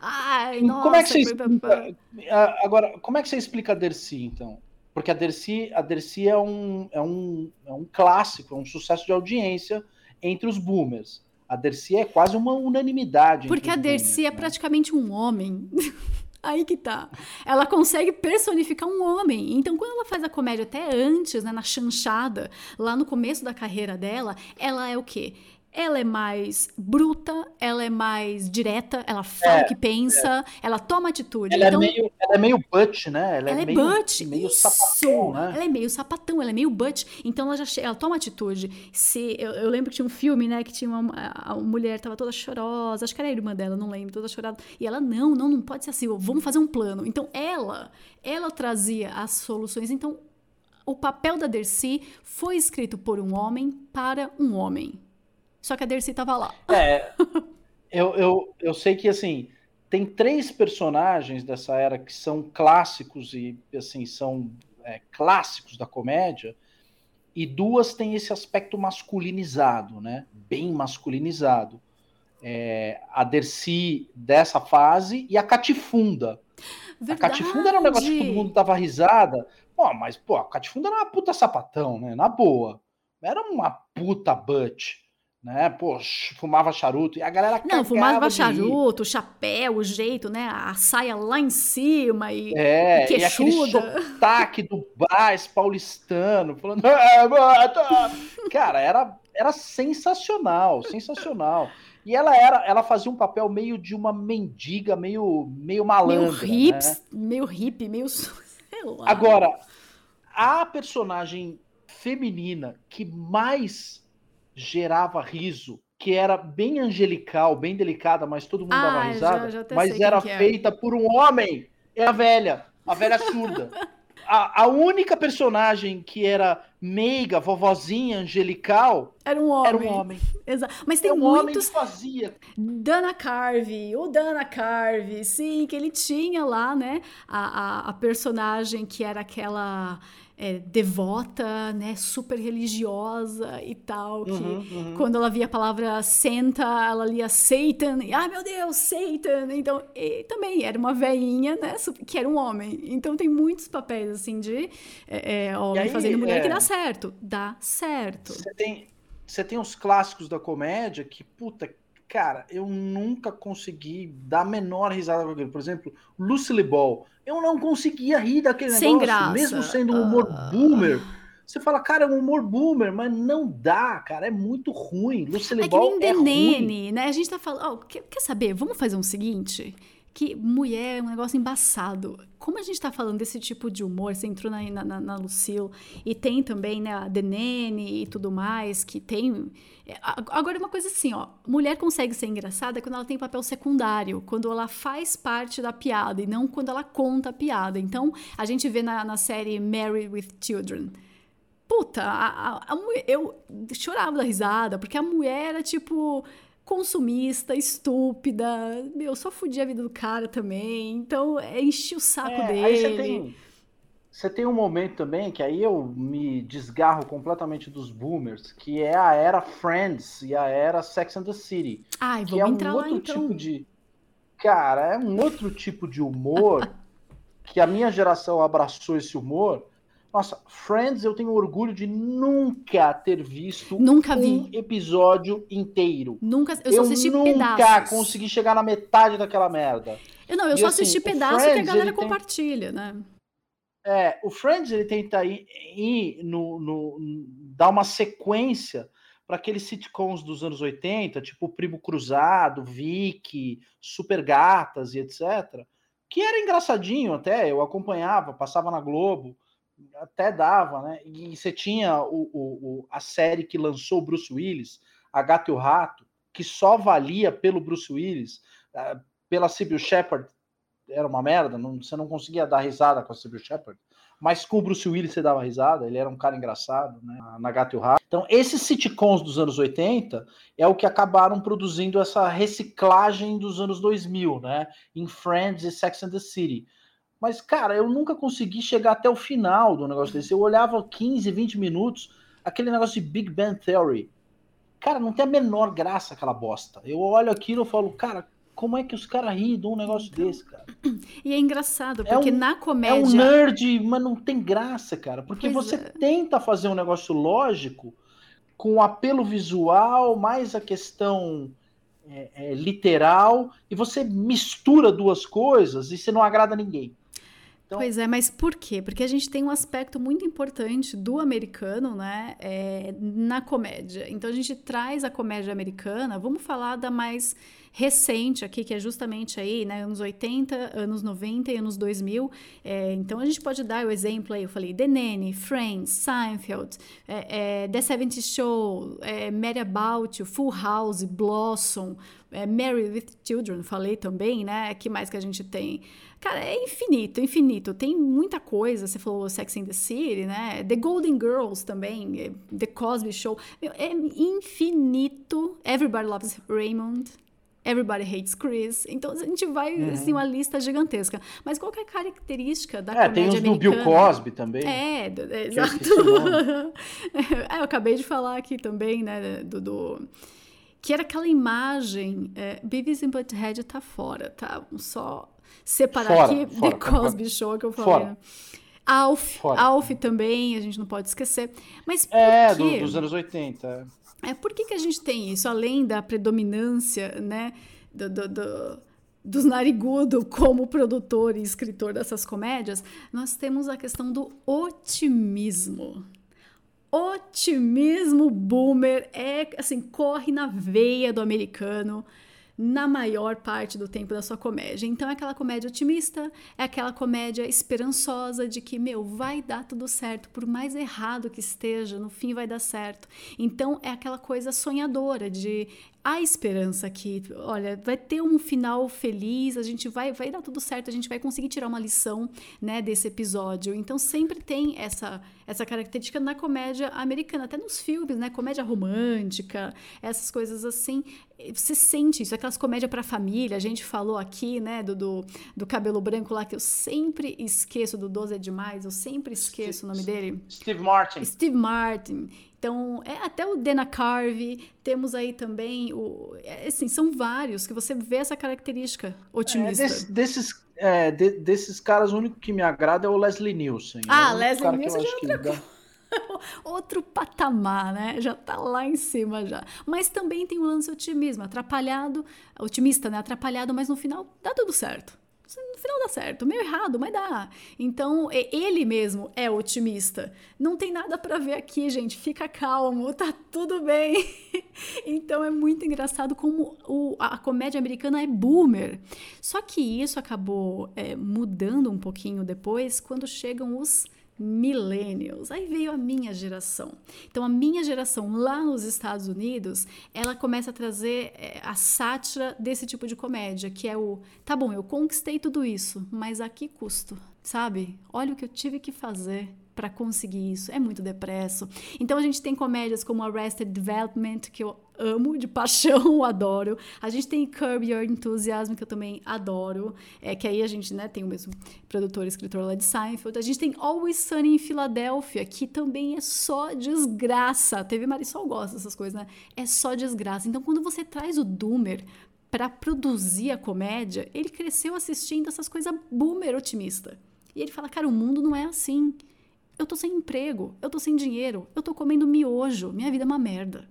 Ai, nossa, como é que você explica, agora, como é que você explica a Dercy, então? Porque a Dercy, a Dercy é, um, é, um, é um clássico, é um sucesso de audiência entre os boomers. A Dercy é quase uma unanimidade. Porque a Dercy é né? praticamente um homem. Aí que tá. Ela consegue personificar um homem. Então, quando ela faz a comédia até antes, né, na chanchada, lá no começo da carreira dela, ela é o quê? Ela é mais bruta, ela é mais direta, ela fala É, o que pensa, ela toma atitude. Ela, então, é meio, ela é meio butch, né? Ela, ela é meio, butt, meio isso. sapatão, né? Ela é meio sapatão, ela é meio butt. Então ela já ela toma atitude. Se eu, eu lembro que tinha um filme, né, que tinha uma a, a mulher tava toda chorosa, acho que era a irmã dela, não lembro, toda chorada. E ela não, não, não pode ser assim. Vamos fazer um plano. Então ela, ela trazia as soluções. Então o papel da Dercy foi escrito por um homem para um homem. Só que a Dercy tava lá. É, eu, eu, eu sei que assim tem três personagens dessa era que são clássicos e assim são é, clássicos da comédia e duas têm esse aspecto masculinizado, né? Bem masculinizado. É, a Dercy dessa fase e a Catifunda. A Catifunda era um negócio que todo mundo dava risada. Pô, mas pô, a Catifunda era uma puta sapatão, né? Na boa. Era uma puta butt né? Pô, fumava charuto e a galera Não, fumava charuto, chapéu, o jeito, né? A saia lá em cima e, É, e e aquele queixuda. sotaque do Brás paulistano, falando. "É, bota!" Cara, era, era sensacional, sensacional. E ela era, ela fazia um papel meio de uma mendiga, meio, meio malandra. meio né? hips, meio hippie, meio. Agora, a personagem feminina que mais gerava riso, que era bem angelical, bem delicada, mas todo mundo Ah, dava já- risada, já até mas era é. feita por um homem, é a velha, a velha surda. A, a única personagem que era meiga, vovozinha, angelical, Era um homem. era um homem. Exato. Mas tem Era um homem muitos que fazia. Dana Carvey, o Dana Carvey, sim, que ele tinha lá, né, a, a, a personagem que era aquela é, devota, né, super religiosa e tal, que Uhum, quando ela via a palavra senta, ela lia Satan, e, ah, meu Deus, Satan, então, e também era uma veinha, né, que era um homem, então tem muitos papéis, assim, de é, é, homem aí, fazendo mulher que é, dá certo, dá certo. Você tem, você tem os clássicos da comédia que, puta, cara, eu nunca consegui dar a menor risada com aquilo. Por exemplo, Lucille Ball. Eu não conseguia rir daquele Sem negócio, graça. mesmo sendo um humor Ah. boomer. Você fala, cara, é um humor boomer, mas não dá, cara, é muito ruim. Lucille É que Ball nem é ruim. Denene, né? A gente tá falando. ó, quer, quer saber? Vamos fazer um seguinte? Que mulher é um negócio embaçado. Como a gente tá falando desse tipo de humor, você entrou na, na, na- Lucille, e tem também, né, a Denene e tudo mais, que tem. é, Agora, uma coisa assim, ó. Mulher consegue ser engraçada quando ela tem papel secundário, quando ela faz parte da piada, e não quando ela conta a piada. Então, a gente vê na, na série Married with Children. Puta, a, a- a eu chorava da risada, porque a mulher era tipo consumista, estúpida, meu, só fudia a vida do cara também. Então, é, enchia o saco É, dele. aí você tem, você tem um momento também que aí eu me desgarro completamente dos boomers, que é a era Friends e a era Sex and the City. Ai, que vamos é um entrar lá outro então. tipo de. Cara, é um outro tipo de humor que a minha geração abraçou esse humor. Nossa, Friends, eu tenho orgulho de nunca ter visto Nunca um vi. episódio inteiro. Nunca, eu, Eu, só assisti nunca pedaços. consegui chegar na metade daquela merda. Eu, não, eu E só assim, assisti pedaço que a Friends, galera ele tem- compartilha, né? É, o Friends ele tenta ir, ir no, no- dar uma sequência para aqueles sitcoms dos anos 80, tipo Primo Cruzado, Vicky, Super Gatas e etc. Que era engraçadinho até, eu acompanhava, passava na Globo, até dava, né? E você tinha o, o- o- a série que lançou o Bruce Willis, A Gato e o Rato, que só valia pelo Bruce Willis, ah, pela Sybil Shepard era uma merda, não- você não conseguia dar risada com a Sybil Shepard, mas com o Bruce Willis você dava risada, ele era um cara engraçado, né, na Gato e o Rato. Então, esses sitcoms dos anos 80 é o que acabaram produzindo essa reciclagem dos anos 2000, né, em Friends e Sex and the City. Mas, cara, eu nunca consegui chegar até o final do negócio desse. Eu olhava 15, 20 minutos, aquele negócio de Big Bang Theory. Cara, não tem a menor graça aquela bosta. Eu olho aquilo e falo, cara, como é que os caras riem de um negócio desse, cara? E é engraçado, É porque um- na É um comédia. nerd, mas não tem graça, cara. Porque Pois você é. tenta fazer um negócio lógico com o apelo visual, mais a questão é, é, literal, e você mistura duas coisas e você não agrada ninguém. Então- Pois é, mas por quê? Porque a gente tem um aspecto muito importante do americano, né, é, na comédia. Então a gente traz a comédia americana, vamos falar da mais recente aqui, que é justamente aí, né, anos 80, anos 90 e anos 2000. É, então a gente pode dar o exemplo aí, eu falei, The Nanny, Friends, Seinfeld, é, é, The 70 Show, é, Mad About Full House, Blossom, é, Married with Children, falei também, né? que mais que a gente tem? Cara, é infinito, infinito. Tem muita coisa. Você falou Sex and the City, né? The Golden Girls também, é, The Cosby Show. Meu, é infinito. Everybody Loves Raymond. Everybody Hates Chris. Então a gente vai, assim, uma lista gigantesca. Mas qual que é a característica da Uhum. É, tem comédia os do americana? Bill Cosby também. É, é, eu exato. nome. É, eu acabei de falar aqui também, né, do, do- que era aquela imagem, é, Beavis and Butthead tá fora, tá? Vamos só separar Fora, aqui fora, The Cosby Show que eu falei. Fora. Alf, Fora. Alf também, a gente não pode esquecer. Mas por É, do- dos anos 80. é. É, por que, que a gente tem isso? Além da predominância, né, do, do- do- dos narigudo como produtor e escritor dessas comédias, nós temos a questão do otimismo. Otimismo boomer é, assim, corre na veia do americano na maior parte do tempo da sua comédia. Então é aquela comédia otimista, é aquela comédia esperançosa de que, meu, vai dar tudo certo, por mais errado que esteja, no fim vai dar certo. Então é aquela coisa sonhadora de há esperança aqui. Olha, vai ter um final feliz, a gente vai, vai dar tudo certo, a gente vai conseguir tirar uma lição, né, desse episódio. Então sempre tem essa essa característica na comédia americana, até nos filmes, né, comédia romântica, essas coisas assim. Você sente isso, aquelas comédias para família. A gente falou aqui, né, do, do, do, cabelo branco lá que eu sempre esqueço do 12 é demais, eu sempre esqueço Steve, o nome dele. Steve Martin. Steve Martin. Então, é até o Dana Carvey, temos aí também o. É, assim, são vários que você vê essa característica otimista. É, desse, desses, é, de, desses caras, o único que me agrada é o Leslie Nielsen. Ah, é Leslie Nielsen já é outra outro patamar, né? Já tá lá em cima já. Mas também tem um lance otimismo, atrapalhado, otimista, né? Atrapalhado, mas no final dá tudo certo no final dá certo, meio errado, mas dá. Então, ele mesmo é otimista. Não tem nada para ver aqui, gente. Fica calmo, tá tudo bem. então é muito engraçado como o, a comédia americana é boomer. Só que isso acabou é, mudando um pouquinho depois, quando chegam os millennials. Aí veio a minha geração. Então, a minha geração lá nos Estados Unidos, ela começa a trazer é, a sátira desse tipo de comédia, que é o, tá bom, eu conquistei tudo isso, mas a que custo? Sabe? Olha o que eu tive que fazer para conseguir isso. É muito depresso. Então a gente tem comédias como Arrested Development, que eu amo de paixão, adoro. A gente tem Curb Your Enthusiasm, que eu também adoro. É que aí a gente, né, tem o mesmo produtor e escritor lá de Seinfeld. A gente tem Always Sunny em Filadélfia, que também é só desgraça. TV Marisol gosta dessas coisas, né? É só desgraça. Então quando você traz o Doomer para produzir a comédia, ele cresceu assistindo essas coisas boomer otimista. E ele fala, cara, o mundo não é assim. Eu tô sem emprego, eu tô sem dinheiro, eu tô comendo miojo, minha vida é uma merda.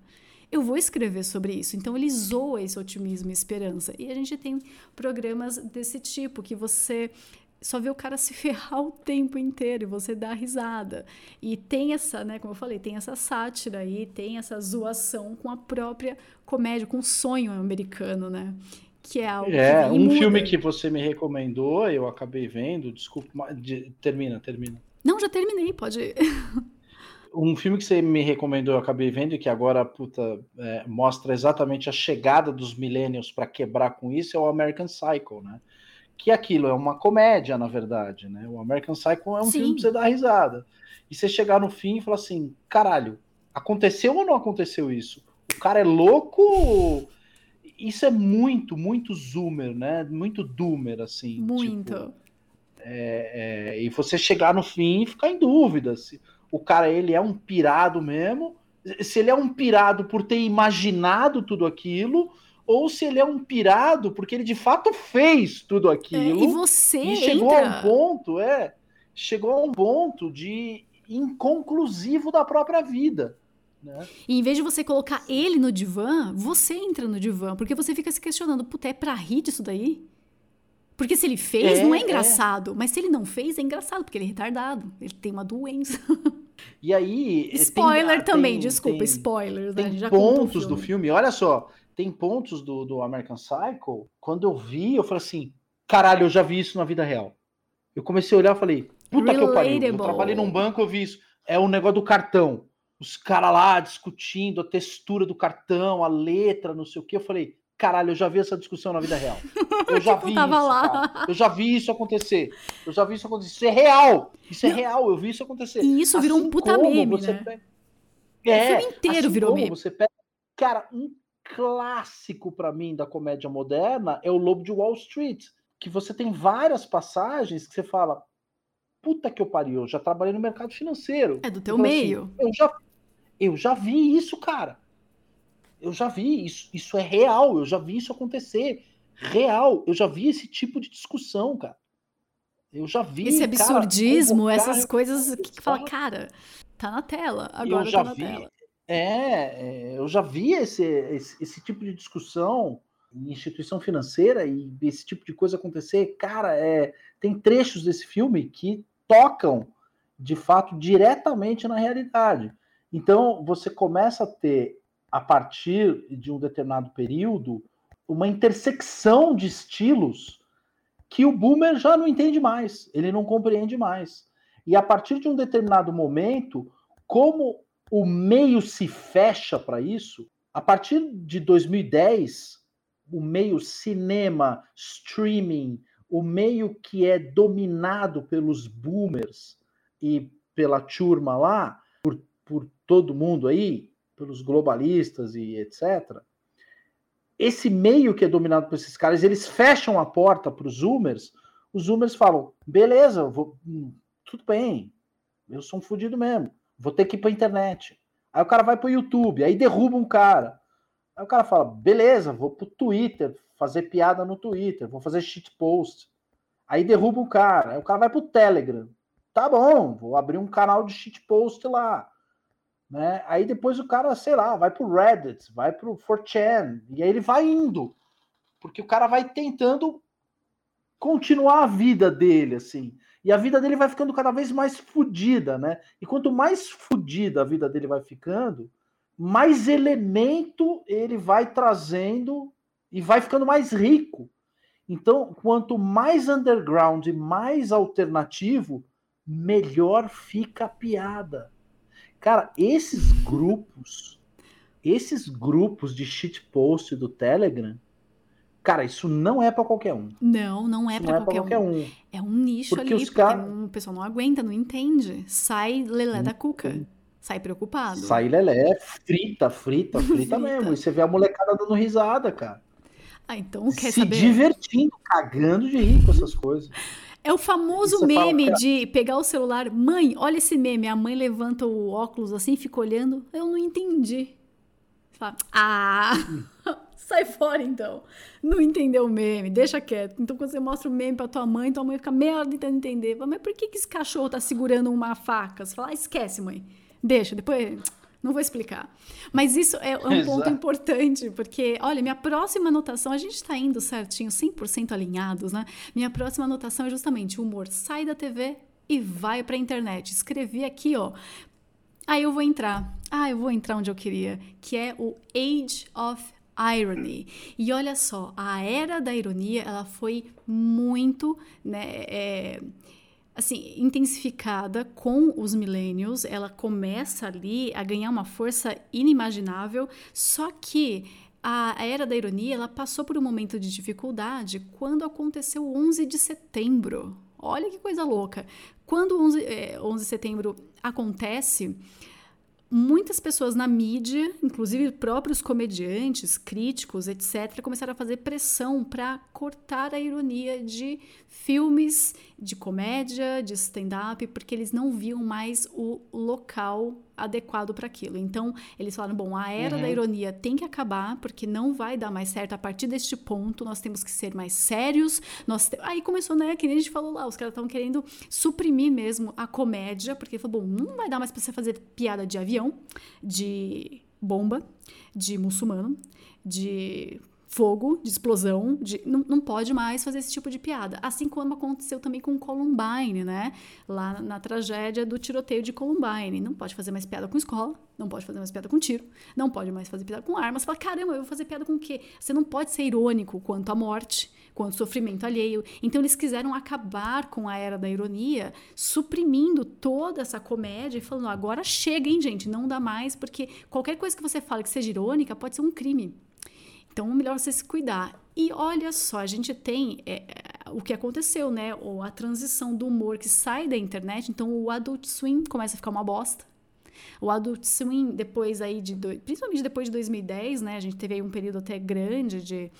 Eu vou escrever sobre isso. Então ele zoa esse otimismo e esperança. E a gente tem programas desse tipo que você só vê o cara se ferrar o tempo inteiro e você dá risada. E tem essa, né, como eu falei, tem essa sátira aí, tem essa zoação com a própria comédia, com o sonho americano, né? Que é algo É, um muda. filme que você me recomendou, eu acabei vendo, desculpa, de- termina, termina. Não, já terminei, pode. Um filme que você me recomendou, eu acabei vendo, e que agora, puta, é, mostra exatamente a chegada dos millennials para quebrar com isso, é o American Psycho, né? Que aquilo é uma comédia, na verdade, né? O American Psycho é um Sim. filme pra você dar risada. E você chegar no fim e falar assim, caralho, aconteceu ou não aconteceu isso? O cara é louco? Isso é muito, muito zoomer, né? Muito doomer, assim. Muito. tipo, é, é, e você chegar no fim e ficar em dúvida se o cara ele é um pirado mesmo, se ele é um pirado por ter imaginado tudo aquilo, ou se ele é um pirado porque ele de fato fez tudo É, aquilo e você e chegou a um entra. ponto, é, chegou a um ponto de inconclusivo da própria vida. Né? E em vez de você colocar ele no divã, você entra no divã, porque você fica se questionando, puta, é pra rir disso daí? Porque se ele fez, É, não é é. engraçado. Mas se ele não fez, é engraçado, porque ele é retardado. Ele tem uma doença. E aí. tem- Spoiler ah, também, tem- desculpa, tem- spoilers. né? A Tem o pontos do filme, olha só, tem pontos do, do American Psycho. Quando eu vi, eu falei assim: caralho, eu já vi isso na vida real. Eu comecei a olhar e falei: puta que eu pariu. Eu Relatable. trabalhei num banco, eu vi isso. É o negócio do cartão. Os caras lá discutindo a textura do cartão, a letra, não sei o que. Eu falei: caralho, eu já vi essa discussão na vida real. Eu já Tipo, vi isso. cara. Eu já vi isso acontecer. Eu já vi isso acontecer. Isso é real. Isso é Não. real. Eu vi isso acontecer. E isso virou um Assim puta como meme, né? pega- É, O filme inteiro assim virou meme. Você pega, cara, um clássico pra mim da comédia moderna é o Lobo de Wall Street, que você tem várias passagens que você fala, puta que eu pariu, eu já trabalhei no mercado financeiro. É do teu Eu falo assim, meio. eu já, eu já vi isso, cara. Eu já vi isso, isso é real, eu já vi isso acontecer. Real, eu já vi esse tipo de discussão, cara. Eu já vi. Esse cara, absurdismo, convocar essas coisas que, que fala, cara, tá na tela. eu Agora já tá na vi, tela. é, é, eu já vi esse, esse, esse tipo de discussão em instituição financeira e esse tipo de coisa acontecer. Cara, é, tem trechos desse filme que tocam, de fato, diretamente na realidade. Então, você começa a ter, a partir de um determinado período, uma intersecção de estilos que o boomer já não entende mais, ele não compreende mais. E a partir de um determinado momento, como o meio se fecha para isso, A partir de 2010, o meio cinema, streaming, o meio que é dominado pelos boomers e pela turma lá, por, por todo mundo aí, pelos globalistas e etc. Esse meio que é dominado por esses caras, eles fecham a porta para os zoomers. Os zoomers falam: beleza, vou, hum, tudo bem, eu sou um fudido mesmo, vou ter que ir para a internet. Aí o cara vai para o YouTube, aí derruba um cara. Aí o cara fala: beleza, vou para o Twitter, fazer piada no Twitter, vou fazer shitpost. Aí derruba o cara, aí o cara vai para o Telegram. Tá bom, vou abrir um canal de shitpost lá. Né? Aí depois o cara, sei lá, vai pro Reddit, vai pro 4chan, e aí ele vai indo. Porque o cara vai tentando continuar a vida dele, assim. E a vida dele vai ficando cada vez mais fodida, né? E quanto mais fodida a vida dele vai ficando, mais elemento ele vai trazendo e vai ficando mais rico. Então, quanto mais underground e mais alternativo, melhor fica a piada. Cara, esses grupos, esses grupos de shitpost do Telegram, cara, isso não é para qualquer um. Não, não é para não qualquer, é qualquer um. um. É um nicho Porque ali, os porque cara- o pessoal não aguenta, não entende. Sai lelé da cuca. Sai preocupado. Sai lelé, frita, frita, frita Frita. mesmo. E você vê a molecada dando risada, cara. Ah, então quer Se saber? divertindo, cagando de rir com essas coisas. É o famoso fala, meme cara- de pegar o celular. Mãe, olha esse meme. A mãe levanta o óculos assim fica olhando. Eu não entendi. Você Fala, ah, sai fora então. Não entendeu o meme, deixa quieto. Então quando você mostra o meme pra tua mãe, tua mãe fica meia hora tentando entender. Fala, Mas por que, que esse cachorro tá segurando uma faca? Você fala, ah, esquece, mãe. Deixa, depois não vou explicar. Mas isso é um ponto Exato. importante, porque, olha, minha próxima anotação, a gente está indo certinho, 100% alinhados, né? Minha próxima anotação é justamente o humor sai da TV e vai para a internet. Escrevi aqui, ó. Aí eu vou entrar. Ah, eu vou entrar onde eu queria, que é o Age of Irony. E olha só, a era da ironia, ela foi muito, né, é, assim, intensificada com os millennials. Ela começa ali a ganhar uma força inimaginável, só que a era da ironia, ela passou por um momento de dificuldade quando aconteceu o 11 de setembro. Olha que coisa louca. Quando o 11, eh, 11 de setembro acontece, muitas pessoas na mídia, inclusive próprios comediantes, críticos, etc., começaram a fazer pressão para cortar a ironia de filmes de comédia, de stand-up, porque eles não viam mais o local adequado para aquilo. Então, eles falaram: bom, a era da ironia tem que acabar, porque não vai dar mais certo a partir deste ponto, nós temos que ser mais sérios. Nós te- Aí começou, né, que nem a gente falou lá, os caras estavam querendo suprimir mesmo a comédia, porque falou: bom, não vai dar mais para você fazer piada de avião, de bomba, de muçulmano, de fogo, de explosão, de não, não pode mais fazer esse tipo de piada. Assim como aconteceu também com Columbine, né? Lá na tragédia do tiroteio de Columbine. Não pode fazer mais piada com escola, não pode fazer mais piada com tiro, não pode mais fazer piada com armas. Você fala, caramba, eu vou fazer piada com o quê? Você não pode ser irônico quanto à morte, quanto ao sofrimento alheio. Então eles quiseram acabar com a era da ironia, suprimindo toda essa comédia e falando, agora chega, hein, gente, não dá mais, porque qualquer coisa que você fale que seja irônica pode ser um crime. Então, melhor você se cuidar. E olha só, a gente tem é, é, o que aconteceu, né? Ou a transição do humor que sai da internet. Então, o Adult Swim começa a ficar uma bosta. O Adult Swim, depois aí de... do- Principalmente depois de 2010, né? A gente teve aí um período até grande de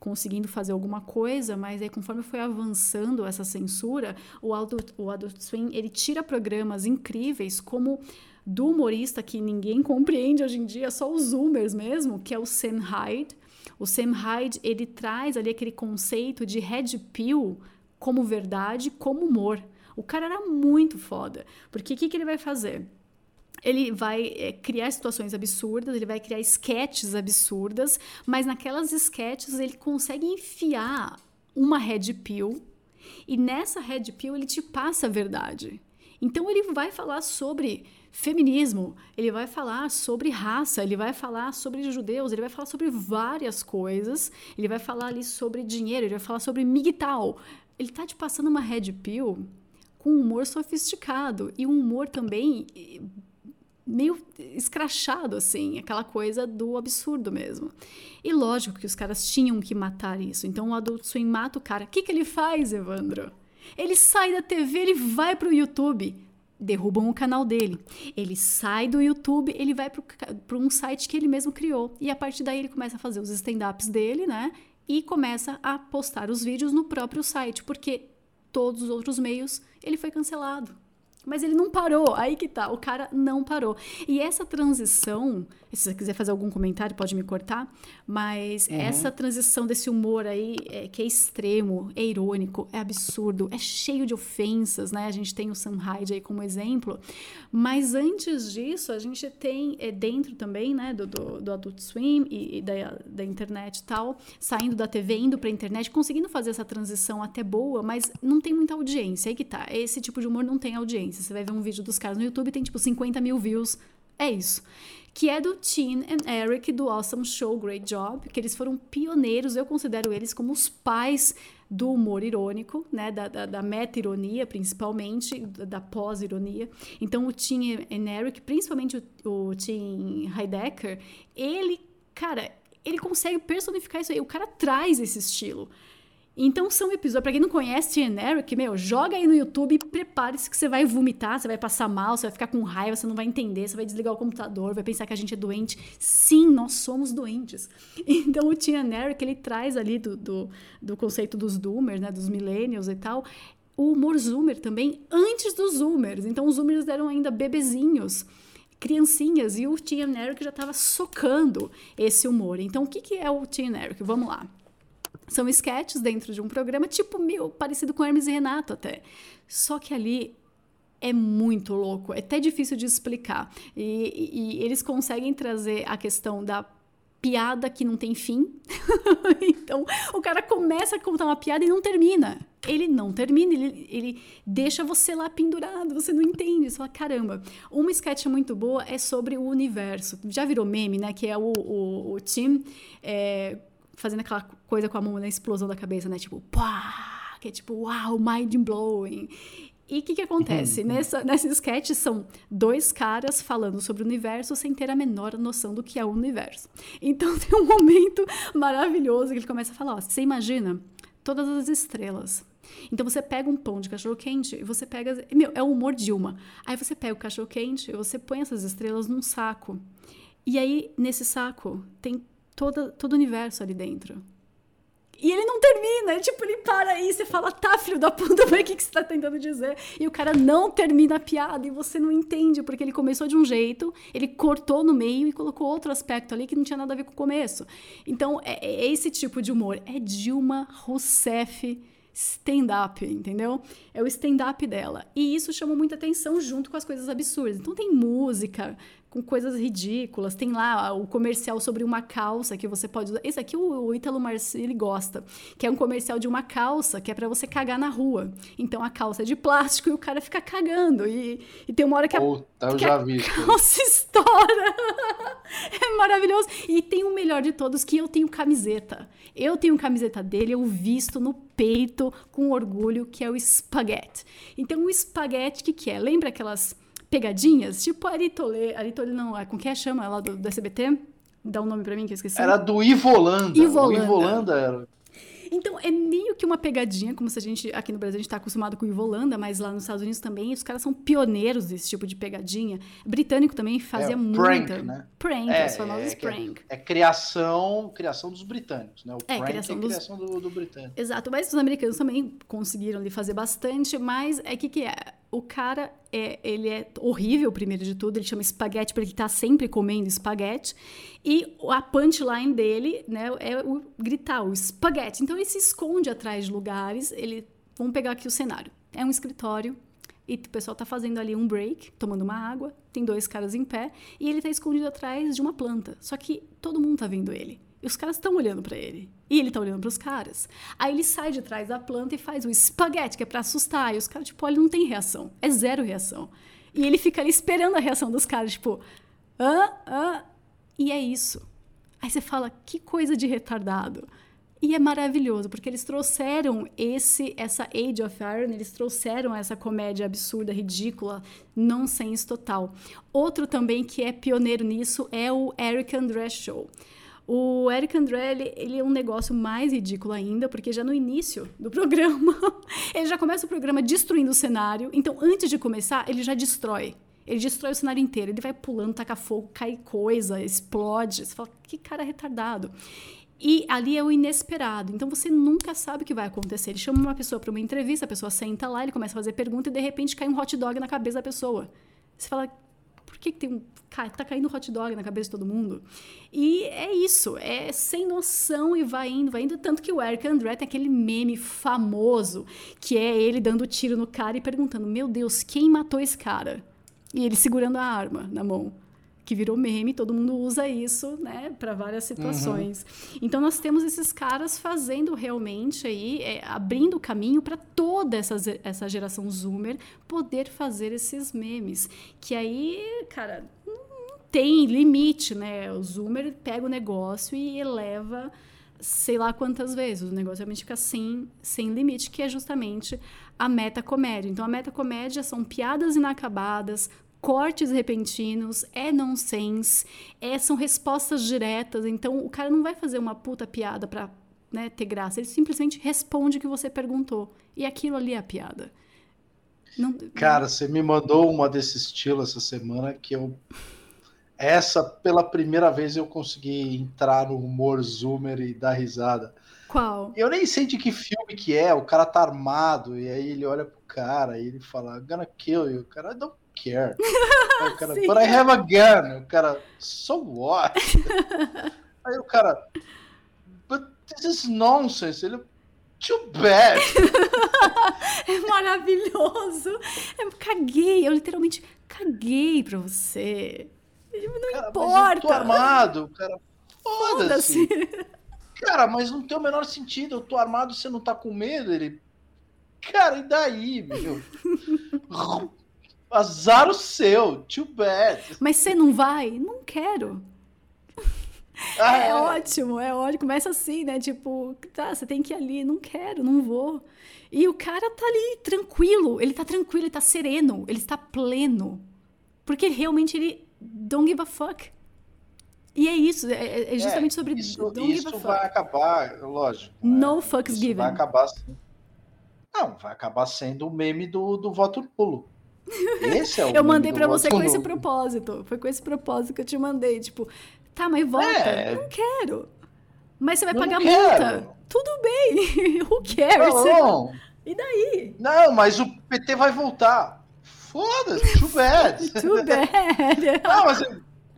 conseguindo fazer alguma coisa, mas aí conforme foi avançando essa censura, o Adult, o Adult Swim, ele tira programas incríveis como do humorista que ninguém compreende hoje em dia, só os zoomers mesmo, que é o Sam Hyde. O Sam Hyde, ele traz ali aquele conceito de red pill como verdade, como humor. O cara era muito foda, porque o que, que ele vai fazer? ele vai é, criar situações absurdas, ele vai criar sketches absurdas, mas naquelas sketches ele consegue enfiar uma red pill e nessa red pill ele te passa a verdade. Então ele vai falar sobre feminismo, ele vai falar sobre raça, ele vai falar sobre judeus, ele vai falar sobre várias coisas, ele vai falar ali sobre dinheiro, ele vai falar sobre migtal. Ele tá te passando uma red pill com um humor sofisticado e um humor também meio escrachado, assim, aquela coisa do absurdo mesmo. E lógico que os caras tinham que matar isso. Então o Adult Swim mata o cara. O que, que ele faz, Evandro? Ele sai da TV, ele vai pro YouTube. Derrubam o canal dele. Ele sai do YouTube, ele vai para um site que ele mesmo criou. E a partir daí ele começa a fazer os stand-ups dele, né? E começa a postar os vídeos no próprio site, porque todos os outros meios ele foi cancelado. Mas ele não parou, aí que tá, o cara não parou. E essa transição, se você quiser fazer algum comentário, pode me cortar, mas uhum. essa transição desse humor aí, é, que é extremo, é irônico, é absurdo, é cheio de ofensas, né? A gente tem o Sam Hyde aí como exemplo, mas antes disso, a gente tem é, dentro também, né, do, do, do Adult Swim e, e, da, da internet e tal, saindo da TV, indo pra internet, conseguindo fazer essa transição até boa, mas não tem muita audiência, aí que tá, esse tipo de humor não tem audiência. Você vai ver um vídeo dos caras no YouTube tem tipo 50 mil views. É isso. Que é do Teen and Eric do Awesome Show Great Job, que eles foram pioneiros, eu considero eles como os pais do humor irônico, né, da, da, da meta-ironia, principalmente, da pós-ironia. Então, o Tim and Eric, principalmente o, o Tim Heidecker, ele, cara, ele consegue personificar isso aí. O cara traz esse estilo. Então são episódios, pra quem não conhece Teen Eric, meu, joga aí no YouTube e prepare-se que você vai vomitar, você vai passar mal, você vai ficar com raiva, você não vai entender, você vai desligar o computador, vai pensar que a gente é doente. Sim, nós somos doentes. Então o Teen Eric, ele traz ali do, do, do conceito dos doomers, né, dos millennials e tal, o humor zoomer também, antes dos zoomers. Então os zoomers eram ainda bebezinhos criancinhas e o Teen Eric já estava socando esse humor. Então o que, que é o Teen Eric? Vamos lá. São sketches dentro de um programa, tipo, meu, parecido com Hermes e Renato até. Só que ali é muito louco, é até difícil de explicar. E, e, e eles conseguem trazer a questão da piada que não tem fim. então, o cara começa a contar uma piada e não termina. Ele não termina, ele, ele deixa você lá pendurado, você não entende. Você fala, caramba. Uma sketch muito boa é sobre o universo. Já virou meme, né? Que é o, o, o Tim é, fazendo aquela coisa com a mão na explosão da cabeça, né? Tipo, pá! Que é tipo, uau, mind blowing. E o que, que acontece? Uhum. Nessa, sketch são dois caras falando sobre o universo sem ter a menor noção do que é o universo. Então tem um momento maravilhoso que ele começa a falar: ó, você imagina todas as estrelas. Então você pega um pão de cachorro quente e você pega. Meu, é o humor Dilma. Aí você pega o cachorro quente e você põe essas estrelas num saco. E aí, nesse saco, tem toda, todo o universo ali dentro. E ele não termina, tipo, ele para aí, você fala, tá, filho da puta, mas o que, que você tá tentando dizer? E o cara não termina a piada e você não entende, porque ele começou de um jeito, ele cortou no meio e colocou outro aspecto ali que não tinha nada a ver com o começo. Então, é, é esse tipo de humor. É Dilma Rousseff stand-up, entendeu? É o stand-up dela. E isso chama muita atenção junto com as coisas absurdas. Então tem música, com coisas ridículas. Tem lá o comercial sobre uma calça que você pode usar. Esse aqui o, o Ítalo Marcilli gosta, que é um comercial de uma calça que é para você cagar na rua. Então a calça é de plástico e o cara fica cagando. E, e tem uma hora que a, Puta, que a calça estoura. é maravilhoso. E tem o melhor de todos, que eu tenho camiseta. Eu tenho camiseta dele, eu visto no peito com orgulho, que é o espaguete. Então o espaguete, o que, que é? Lembra aquelas pegadinhas, tipo a Aritolê, Aritolê não, com quem é chama ela do, do SBT? Dá um nome pra mim que eu esqueci. Era do Ivolanda. Ivolanda. O Ivolanda era. Então, é meio que uma pegadinha, como se a gente, aqui no Brasil, a gente tá acostumado com o Ivolanda, mas lá nos Estados Unidos também, os caras são pioneiros desse tipo de pegadinha. britânico também fazia É, muita. prank, né? Prank, É, os famosos é, é- prank. É criação, criação dos britânicos, né? O É, prank criação é dos- criação do, do britânico. Exato, mas os americanos também conseguiram ali fazer bastante, mas é que que é? O cara, é, ele é horrível, primeiro de tudo, ele chama espaguete porque ele tá sempre comendo espaguete, e a punchline dele, né, é o gritar, o espaguete. Então ele se esconde atrás de lugares, ele... Vamos pegar aqui o cenário. É um escritório, e o pessoal tá fazendo ali um break, tomando uma água, tem dois caras em pé, e ele tá escondido atrás de uma planta. Só que todo mundo tá vendo ele. E os caras estão olhando pra ele. E ele tá olhando pros caras. Aí ele sai de trás da planta e faz o espaguete, que é pra assustar. E os caras, tipo, olha, não tem reação. É zero reação. E ele fica ali esperando a reação dos caras, tipo, hã? Hã? E é isso. Aí você fala, que coisa de retardado. E é maravilhoso, porque eles trouxeram esse essa Age of Iron, eles trouxeram essa comédia absurda, ridícula, nonsense total. Outro também que é pioneiro nisso é o Eric André Show. O Eric André, ele, ele, é um negócio mais ridículo ainda, porque já no início do programa, ele já começa o programa destruindo o cenário. Então, antes de começar, ele já destrói. Ele destrói o cenário inteiro. Ele vai pulando, taca fogo, cai coisa, explode. Você fala, que cara retardado. E ali é o inesperado. Então você nunca sabe o que vai acontecer. Ele chama uma pessoa para uma entrevista, a pessoa senta lá, ele começa a fazer pergunta e de repente cai um hot dog na cabeça da pessoa. Você fala, por que, que tem um. Tá caindo hot dog na cabeça de todo mundo? E é isso, é sem noção e vai indo, vai indo. Tanto que o Eric André tem aquele meme famoso que é ele dando tiro no cara e perguntando: Meu Deus, quem matou esse cara? E ele segurando a arma na mão que virou meme, todo mundo usa isso, né, para várias situações. Uhum. Então nós temos esses caras fazendo realmente aí, é, abrindo o caminho para toda essa, essa geração zoomer poder fazer esses memes, que aí, cara, não tem limite, né? O zoomer pega o negócio e eleva sei lá quantas vezes. O negócio realmente fica sem, sem limite, que é justamente a metacomédia. Então, a metacomédia são piadas inacabadas, cortes repentinos, é nonsense, é, são respostas diretas. Então, o cara não vai fazer uma puta piada pra né, ter graça. Ele simplesmente responde o que você perguntou. E aquilo ali é a piada. Não, cara, você me mandou uma desse estilo essa semana que eu. Essa, pela primeira vez, eu consegui entrar no humor zoomer e dar risada. Qual? Eu nem sei de que filme que é, o cara tá armado, e aí ele olha pro cara e ele fala, gonna kill you. O cara, não care. Aí o cara, but I have a gun. O cara, so what? Aí o cara, but this is nonsense. Ele, too bad. é maravilhoso. Eu caguei, eu literalmente caguei pra você. Não cara, importa. Mas eu tô armado, cara. Foda-se. Foda cara, mas não tem o menor sentido. Eu tô armado, você não tá com medo? Ele. Cara, e daí, meu? Azar o seu, too bad. Mas você não vai? Não quero. Ah, é, é, ótimo, é ótimo. Começa assim, né? Tipo, tá, você tem que ir ali. Não quero, não vou. E o cara tá ali tranquilo. Ele tá tranquilo, ele tá sereno, ele está pleno. Porque realmente ele don't give a fuck. E é isso, é, é justamente é, sobre isso, don't isso give a fuck. vai acabar, lógico. No é, fucks given. Vai acabar Não, vai acabar sendo o meme do, do voto pulo. Esse é o Eu mandei para você com esse propósito. Foi com esse propósito que eu te mandei. Tipo, tá, mas volta. É... Não quero. Mas você vai pagar multa. Tudo bem. Who cares? Não. E daí? Não, mas o PT vai voltar. Foda-se, too bad. too bad. Não, mas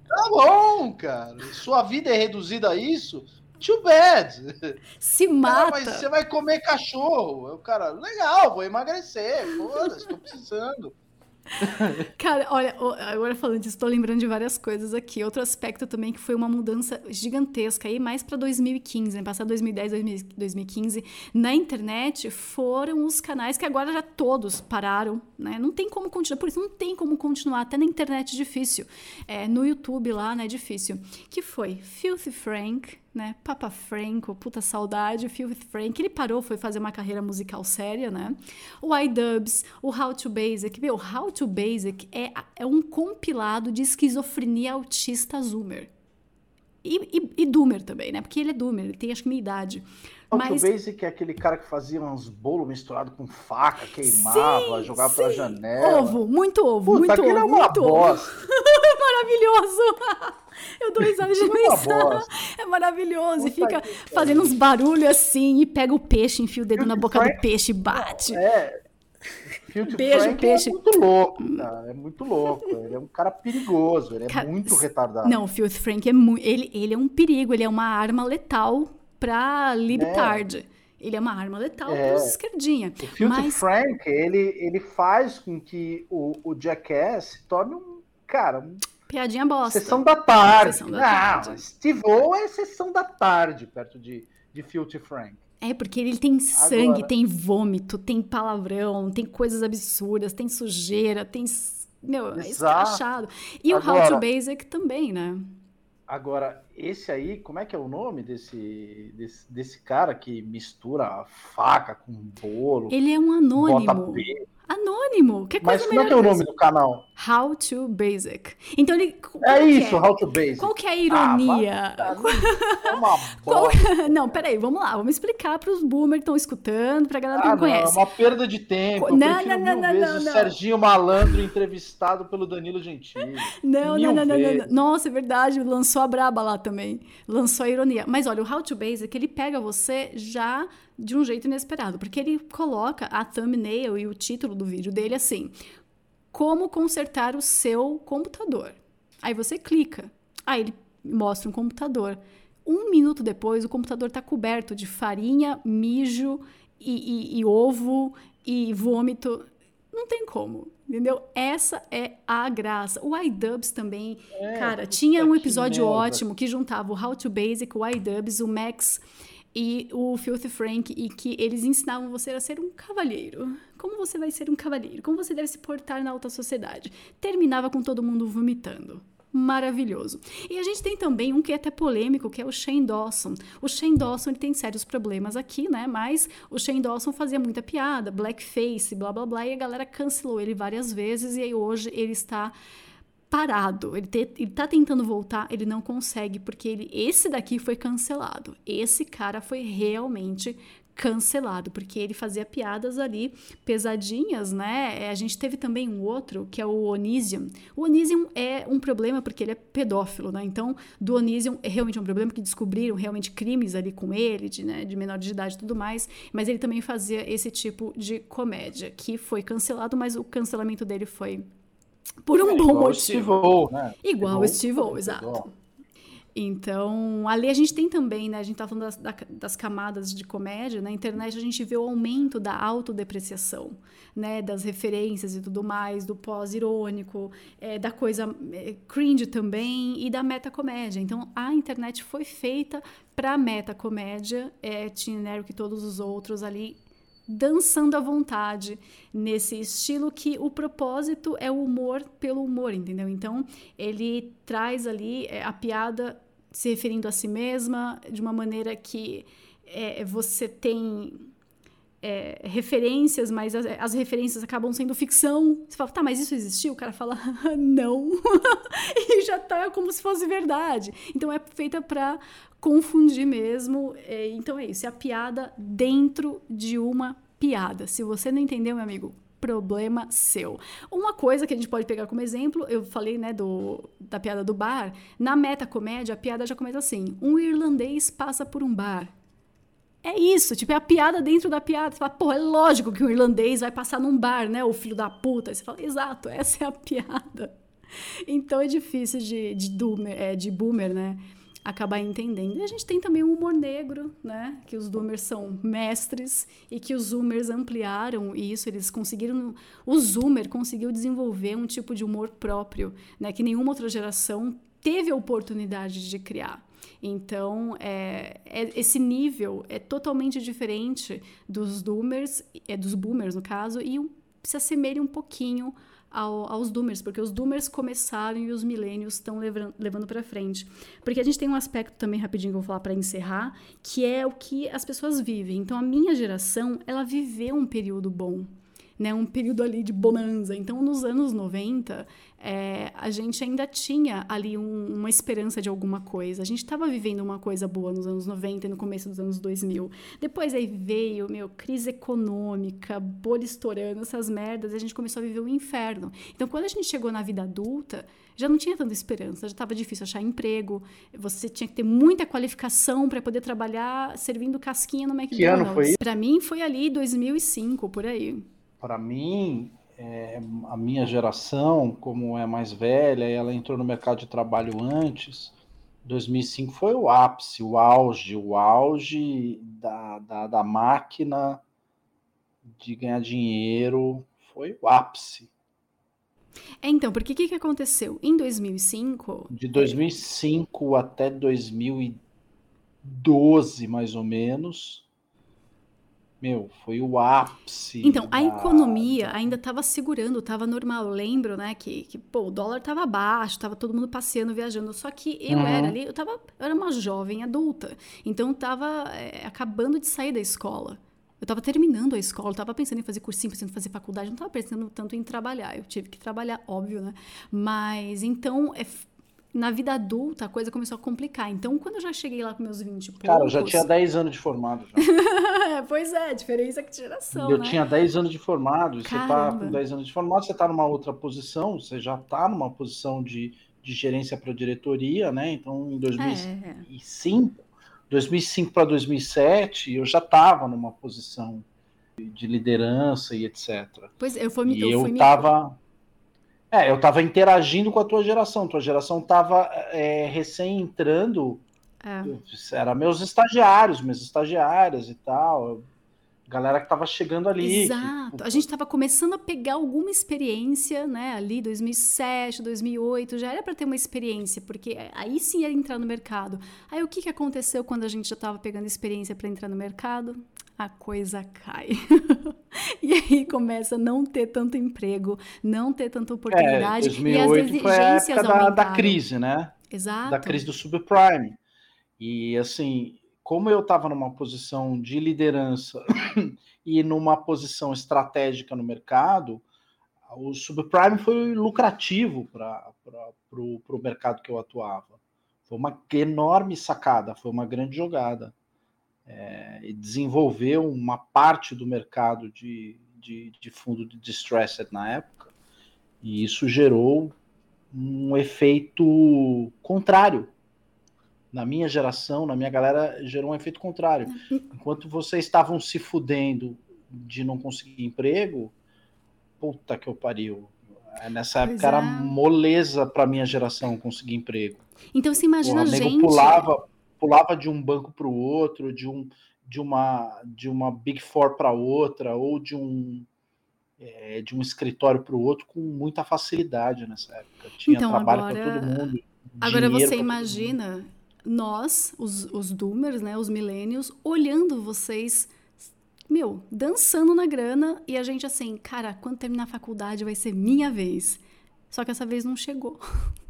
tá bom, cara. Sua vida é reduzida a isso? Too bad. Se mata. mas você vai comer cachorro. O cara, legal, vou emagrecer. Foda-se, tô precisando. Cara, olha, agora falando disso, estou lembrando de várias coisas aqui. Outro aspecto também que foi uma mudança gigantesca aí, mais para 2015, né? Passar 2010, 2015, na internet foram os canais que agora já todos pararam, né? Não tem como continuar, por isso não tem como continuar, até na internet é difícil. É, no YouTube lá, né, é difícil. Que foi Filthy Frank, né? Papa Franco, puta saudade, o Phil Frank, ele parou, foi fazer uma carreira musical séria, né? O iDubbbz, o How to Basic, meu, How to Basic é, é um compilado de esquizofrenia autista zoomer. E, e, e Doomer também, né? Porque ele é Doomer, ele tem acho que minha idade. Mas... Basic é aquele cara que fazia uns bolos misturados com faca, queimava, sim, jogava sim. pela janela. Ovo, muito ovo, Puta, muito ovo. É uma muito bosta. Maravilhoso! Eu dou risada de pensar. É maravilhoso. Puta e fica fazendo uns barulhos assim e pega o peixe, enfia o dedo na boca Frank... do peixe e bate. É. Filthy Beijo, Frank é peixe. é muito louco, cara. É muito louco. Ele é um cara perigoso, ele é cara, muito retardado. Não, o Filthy Frank é muito. Ele, ele é um perigo, ele é uma arma letal pra libtard. É. Ele é uma arma letal é. para os esquerdinha. O Filthy mas... Frank, ele, ele faz com que o, o Jackass se torne um. Cara, um Piadinha bosta. Sessão da tarde. Sessão da tarde. Não, Steve O é sessão da tarde, perto de, de Filthy Frank. É, porque ele tem sangue, Agora... tem vômito, tem palavrão, tem coisas absurdas, tem sujeira, tem. Meu, Exato. é escrachado. E Agora... o How to Basic também, né? Agora, esse aí, como é que é o nome desse, desse, desse cara que mistura faca com bolo? Ele é um anônimo. Anônimo. Que Mas coisa como é que é o nome do canal? How to Basic. Então ele. É que isso, How to Basic. Qual que é a Ah, ironia? É uma Qual- bosta. Não, peraí, vamos lá, vamos explicar para os boomers que estão escutando, pra galera que Ah, não não, é conhece. uma perda de tempo. Eu Não, não, não, não, não, o. Serginho Malandro entrevistado pelo Danilo Gentili. Não, não, não, não, não. Nossa, é verdade, lançou a braba lá também. Lançou a ironia. Mas olha, o How to Basic, ele pega você já de um jeito inesperado, porque ele coloca a thumbnail e o título do vídeo dele assim: Como consertar o seu computador. Aí você clica. Aí ele mostra um computador. Um minuto depois, o computador está coberto de farinha, mijo e, e- e ovo e vômito. Não tem como, entendeu? Essa é a graça. O iDubbbz também, cara, tinha um É, episódio ótimo que juntava o How to Basic, o iDubbbz, o Max e o Filthy Frank e que eles ensinavam você a ser um cavalheiro. Como você vai ser um cavalheiro? Como você deve se portar na alta sociedade? Terminava com todo mundo vomitando. Maravilhoso. E a gente tem também um que é até polêmico, que é o Shane Dawson. O Shane Dawson ele tem sérios problemas aqui, né? Mas o Shane Dawson fazia muita piada, blackface, blá blá blá, e a galera cancelou ele várias vezes, e aí hoje ele está parado. Ele, te, ele tá tentando voltar, ele não consegue, porque ele, esse daqui foi cancelado. Esse cara foi realmente cancelado, porque ele fazia piadas ali pesadinhas, né? É, A gente teve também um outro, que é o Onision. O Onision é um problema porque ele é pedófilo, né? Então, do Onision é realmente um problema que descobriram realmente crimes ali com ele, de, né, de menor de idade e tudo mais, mas ele também fazia esse tipo de comédia, que foi cancelado, mas o cancelamento dele foi por um É, bom motivo. Steve né? Igual o Steve O, foi exato. Então, ali a gente tem também, né? A gente tá falando das, da- das camadas de comédia, na internet a gente vê o aumento da autodepreciação, né? Das referências e tudo mais, do pós-irônico, é, da coisa é, cringe também e da metacomédia. Então, a internet foi feita para metacomédia, é, Teen Nero que todos os outros ali dançando à vontade nesse estilo que o propósito é o humor pelo humor, entendeu? Então ele traz ali é, a piada se referindo a si mesma de uma maneira que é, você tem é, referências, mas as, as referências acabam sendo ficção. Você fala, tá, mas isso existiu? O cara fala, não. e já tá como se fosse verdade. Então é feita para confundir mesmo. É, então é isso, é a piada dentro de uma piada. Se você não entendeu, meu amigo, problema seu. Uma coisa que a gente pode pegar como exemplo, eu falei, né, do, da piada do bar. Na metacomédia, a piada já começa assim: um irlandês passa por um bar. É isso, tipo, é a piada dentro da piada. Você fala, pô, é lógico que um irlandês vai passar num bar, né? O filho da puta. Aí você fala, exato, essa é a piada. Então é difícil de, de, doomer, é, de boomer, né? Acabar entendendo. E a gente tem também o humor negro, né? Que os doomers são mestres e que os zoomers ampliaram isso. Eles conseguiram. O zoomer conseguiu desenvolver um tipo de humor próprio, né? Que nenhuma outra geração teve a oportunidade de criar. Então, é, é- esse nível é totalmente diferente dos doomers, é, dos boomers, no caso, e se assemelha um pouquinho ao- aos doomers, porque os doomers começaram e os milênios estão levando, levando para frente. Porque a gente tem um aspecto também, rapidinho, que eu vou falar para encerrar, que é o que as pessoas vivem. Então, a minha geração, ela viveu um período bom né, um período ali de bonança. Então, nos anos 90, é, a gente ainda tinha ali um- uma esperança de alguma coisa. A gente estava vivendo uma coisa boa nos anos 90 e no começo dos anos 2000. Depois aí veio, meu, crise econômica, bolha estourando, essas merdas, e a gente começou a viver o inferno. Então, quando a gente chegou na vida adulta, já não tinha tanta esperança, já estava difícil achar emprego, você tinha que ter muita qualificação para poder trabalhar servindo casquinha no McDonald's. Que ano foi isso? Para mim foi ali 2005, por aí. Para mim, é, a minha geração, como é mais velha, ela entrou no mercado de trabalho antes. 2005 foi o ápice, o auge, o auge da, da, da máquina de ganhar dinheiro. Foi o ápice. É, então, porque o que, que aconteceu? Em 2005, De 2005 até 2012, mais ou menos, meu, foi o ápice. Então, a da- economia ainda estava segurando, estava normal. Eu lembro, né, que, que pô, o dólar estava baixo, estava todo mundo passeando, viajando. Só que eu Uhum. era ali, eu, tava, eu era uma jovem adulta. Então, eu estava acabando de sair da escola. Eu estava terminando a escola, eu estava pensando em fazer cursinho, pensando em fazer faculdade, não estava pensando tanto em trabalhar. Eu tive que trabalhar, óbvio, né? Mas, então, é na vida adulta, a coisa começou a complicar. Então, quando eu já cheguei lá com meus 20 e poucos... Cara, eu já tinha 10 anos de formado. Pois é, a diferença é que geração, eu né? tinha 10 anos de formado. e Você tá com 10 anos de formado, você tá numa outra posição, você já tá numa posição de, de gerência para diretoria, né? Então, em 2005, É, 2005 para 2007, eu já estava numa posição de- de liderança e etc. pois é, eu fui, me- E eu eu fui me tava. É, eu tava interagindo com a tua geração. Tua geração tava é, recém entrando. É. Era meus estagiários, minhas estagiárias e tal. Galera que tava chegando ali. que, Exato. puta, A gente estava começando a pegar alguma experiência, né? Ali 2007, 2008, já era para ter uma experiência, porque aí sim ia entrar no mercado. Aí o que, que aconteceu quando a gente já estava pegando experiência para entrar no mercado? A coisa cai. e aí começa a não ter tanto emprego, não ter tanta É, oportunidade e as 2008 foi a exigências época da, da crise, né? Exato. da crise do subprime. E assim, como eu estava numa posição de liderança e numa posição estratégica no mercado, o subprime foi lucrativo para o mercado que eu atuava. Foi uma enorme sacada, foi uma grande jogada. É, e desenvolveu uma parte do mercado de, de, de fundo de distressed na época, e isso gerou um efeito contrário. Na minha geração, na minha galera, gerou um efeito contrário. Enquanto vocês estavam se fudendo de não conseguir emprego, puta que eu pariu. Nessa Pois época era é. moleza para minha geração conseguir emprego. Então você imagina nego gente. pulava, pulava de um banco para o outro, de um de uma de uma Big Four para outra, ou de um é, de um escritório para o outro com muita facilidade nessa época. Tinha Então, trabalho para todo mundo. Agora você imagina nós, os, os doomers, né, os millennials, olhando vocês, meu, dançando na grana e a gente assim, cara, quando terminar a faculdade vai ser minha vez. Só que essa vez não chegou.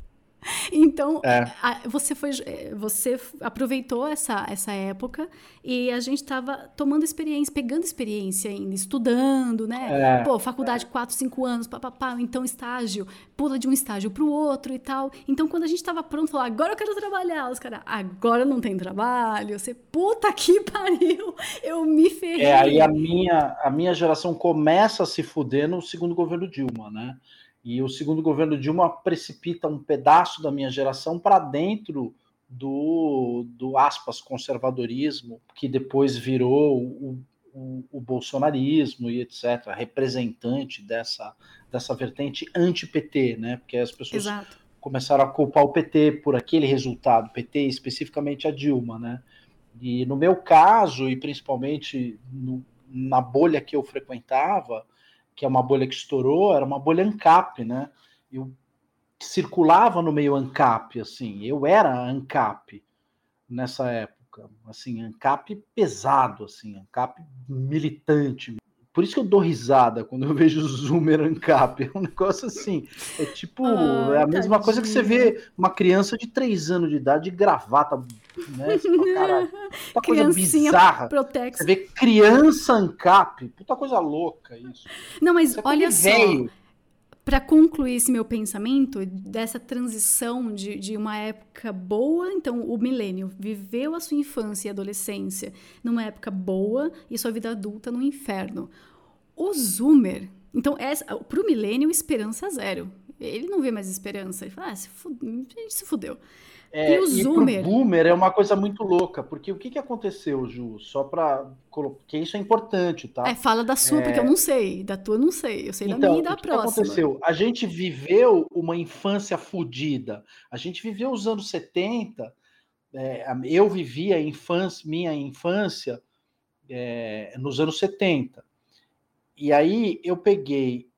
Então, É. a- você foi, eh, você aproveitou essa, essa época e a gente estava tomando experiência, pegando experiência ainda, estudando, né? É, Pô, faculdade, quatro, cinco anos, papapá, então estágio, pula de um estágio para o outro e tal. Então, quando a gente estava pronto, falou, agora eu quero trabalhar. Os caras, agora não tem trabalho. Você, puta que pariu, eu me ferrei. É, aí a minha, a minha geração começa a se fuder no segundo governo Dilma, né? E o segundo governo Dilma precipita um pedaço da minha geração para dentro do, do aspas conservadorismo, que depois virou o, o, o bolsonarismo e etc., representante dessa, dessa vertente anti-PT, né? Porque as pessoas Exato. começaram a culpar o PT por aquele resultado, PT especificamente a Dilma, né? E no meu caso, e principalmente no- na bolha que eu frequentava, que é uma bolha que estourou, era uma bolha ANCAP, né? Eu circulava no meio ANCAP, assim, eu era ANCAP nessa época, assim, ANCAP pesado, assim, ANCAP militante. Por isso que eu dou risada quando eu vejo Zoomer ANCAP, é um negócio assim, é tipo, é a mesma coisa que você vê uma criança de 3 anos de idade de gravata, né? Fala, puta coisa bizarra. Protex. Você vê criança ANCAP, puta coisa louca isso. Não, mas Isso é olha só. velho. Para concluir esse meu pensamento dessa transição de, de uma época boa, então o milênio viveu a sua infância e adolescência numa época boa e sua vida adulta no inferno. O Zoomer, então para o milênio esperança zero. Ele não vê mais esperança. Ele fala, ah, se a gente se fudeu. É, E o Zoomer? boomer é uma coisa muito louca, porque o que, que aconteceu, Ju? Só para porque isso é importante, tá? É, fala da sua, porque eu não sei. Da tua eu não sei. Eu sei da Então, minha e da o que, que próxima. aconteceu? A gente viveu uma infância fodida. A gente viveu os anos 70. é, eu vivi a infância, minha infância é, nos anos 70. E aí eu peguei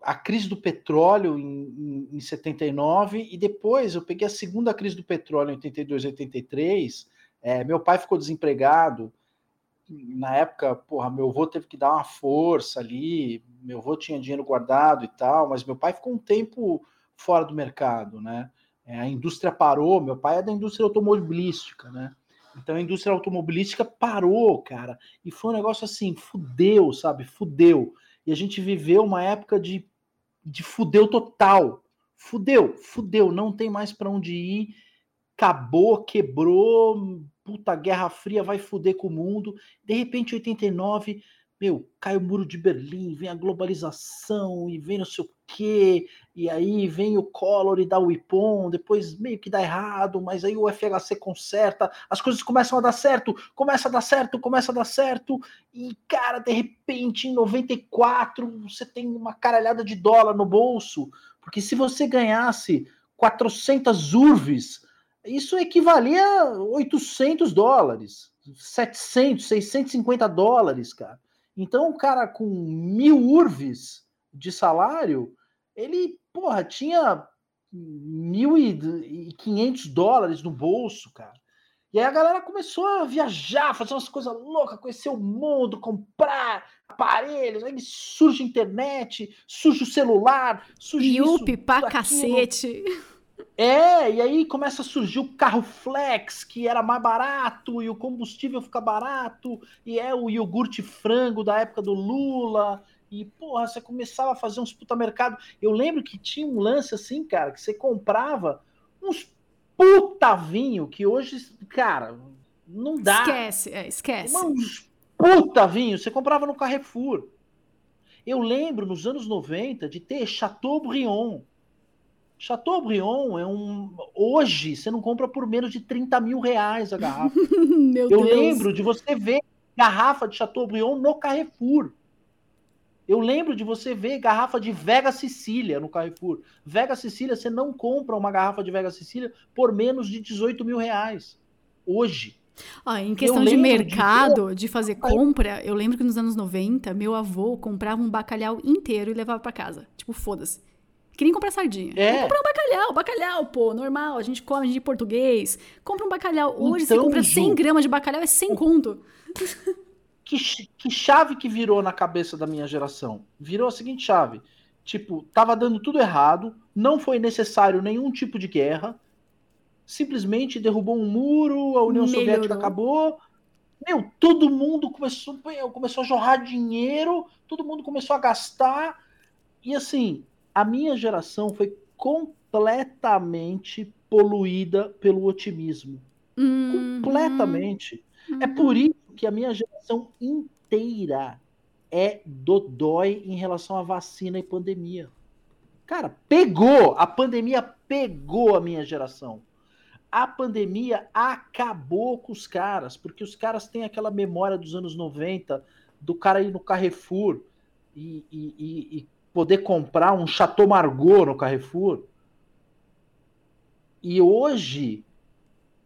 a crise do petróleo em, em, em 79 e depois eu peguei a segunda crise do petróleo em 82, 83. É, meu pai ficou desempregado na época, porra, meu avô teve que dar uma força ali, meu avô tinha dinheiro guardado e tal, mas meu pai ficou um tempo fora do mercado, né? É, a indústria parou, meu pai é da indústria automobilística, né? Então a indústria automobilística parou, cara, e foi um negócio assim, fudeu, sabe? Fudeu. E a gente viveu uma época de, de fudeu total. Fudeu, fudeu, não tem mais para onde ir, acabou, quebrou, puta Guerra Fria vai fuder com o mundo. De repente, 89, meu, cai o muro de Berlim, vem a globalização e vem não sei o quê, e aí vem o Collor e dá o IPOM, depois meio que dá errado, mas aí o FHC conserta, as coisas começam a dar certo, começa a dar certo, começa a dar certo, e cara, de repente, em 94, você tem uma caralhada de dólar no bolso, porque se você ganhasse 400 urves, isso equivalia a 800 dólares, 700, 650 dólares, cara. Então, o cara com mil urves de salário, ele, porra, tinha 1.500 dólares no bolso, cara. E aí a galera começou a viajar, fazer umas coisas loucas, conhecer o mundo, comprar aparelhos, aí surge a internet, surge o celular, surge Yupi isso, pra aquilo. cacete. É, e aí começa a surgir o carro flex, que era mais barato, e o combustível fica barato, e é o iogurte frango da época do Lula, e porra, você começava a fazer uns puta mercado. Eu lembro que tinha um lance assim, cara, que você comprava uns puta vinho, que hoje, cara, não dá. Esquece, é, esquece. Uns puta vinho, você comprava no Carrefour. Eu lembro nos anos 90 de ter Chateaubriand. Chateaubriand é um. Hoje você não compra por menos de 30 mil reais a garrafa. Meu Eu Deus. lembro de você ver garrafa de Chateaubriand no Carrefour. Eu lembro de você ver garrafa de Vega Sicília no Carrefour. Vega Sicília, você não compra uma garrafa de Vega Sicília por menos de 18 mil reais. Hoje. Ó, em questão de lembro de mercado, de fazer compra, eu lembro que nos anos 90, meu avô comprava um bacalhau inteiro e levava pra casa. Tipo, foda-se. Que nem comprar sardinha. É. Comprar um bacalhau, bacalhau, pô, normal, a gente come, a gente é português. Compra um bacalhau. Hoje você Então, compra Ju- 100 gramas de bacalhau, é 100 conto. que, que chave que virou na cabeça da minha geração? Virou a seguinte chave. Tipo, tava dando tudo errado, não foi necessário nenhum tipo de guerra, simplesmente derrubou um muro, a União Melhorou. Soviética acabou. Meu, todo mundo começou, meu, começou a jorrar dinheiro, todo mundo começou a gastar. E assim, a minha geração foi completamente poluída pelo otimismo. Hum, Completamente. É por isso que a minha geração inteira é dodói em relação à vacina e pandemia. Cara, pegou! A pandemia pegou a minha geração. A pandemia acabou com os caras, porque os caras têm aquela memória dos anos 90 do cara ir no Carrefour e, e- e- e poder comprar um Chateau Margaux no Carrefour. E hoje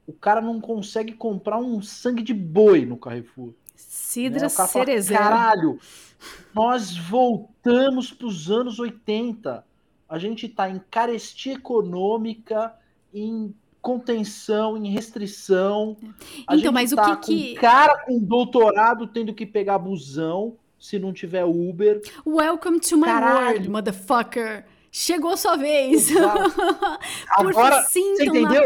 o cara não consegue comprar um sangue de boi no Carrefour. Cidra né? O cara fala. Caralho, nós voltamos para os anos 80. A gente está em carestia econômica, em contenção, em restrição. A Então, gente mas o tá que com que- cara com doutorado tendo que pegar busão se não tiver Uber. Welcome to my Caralho. world, motherfucker. Chegou sua vez. Agora, você entendeu?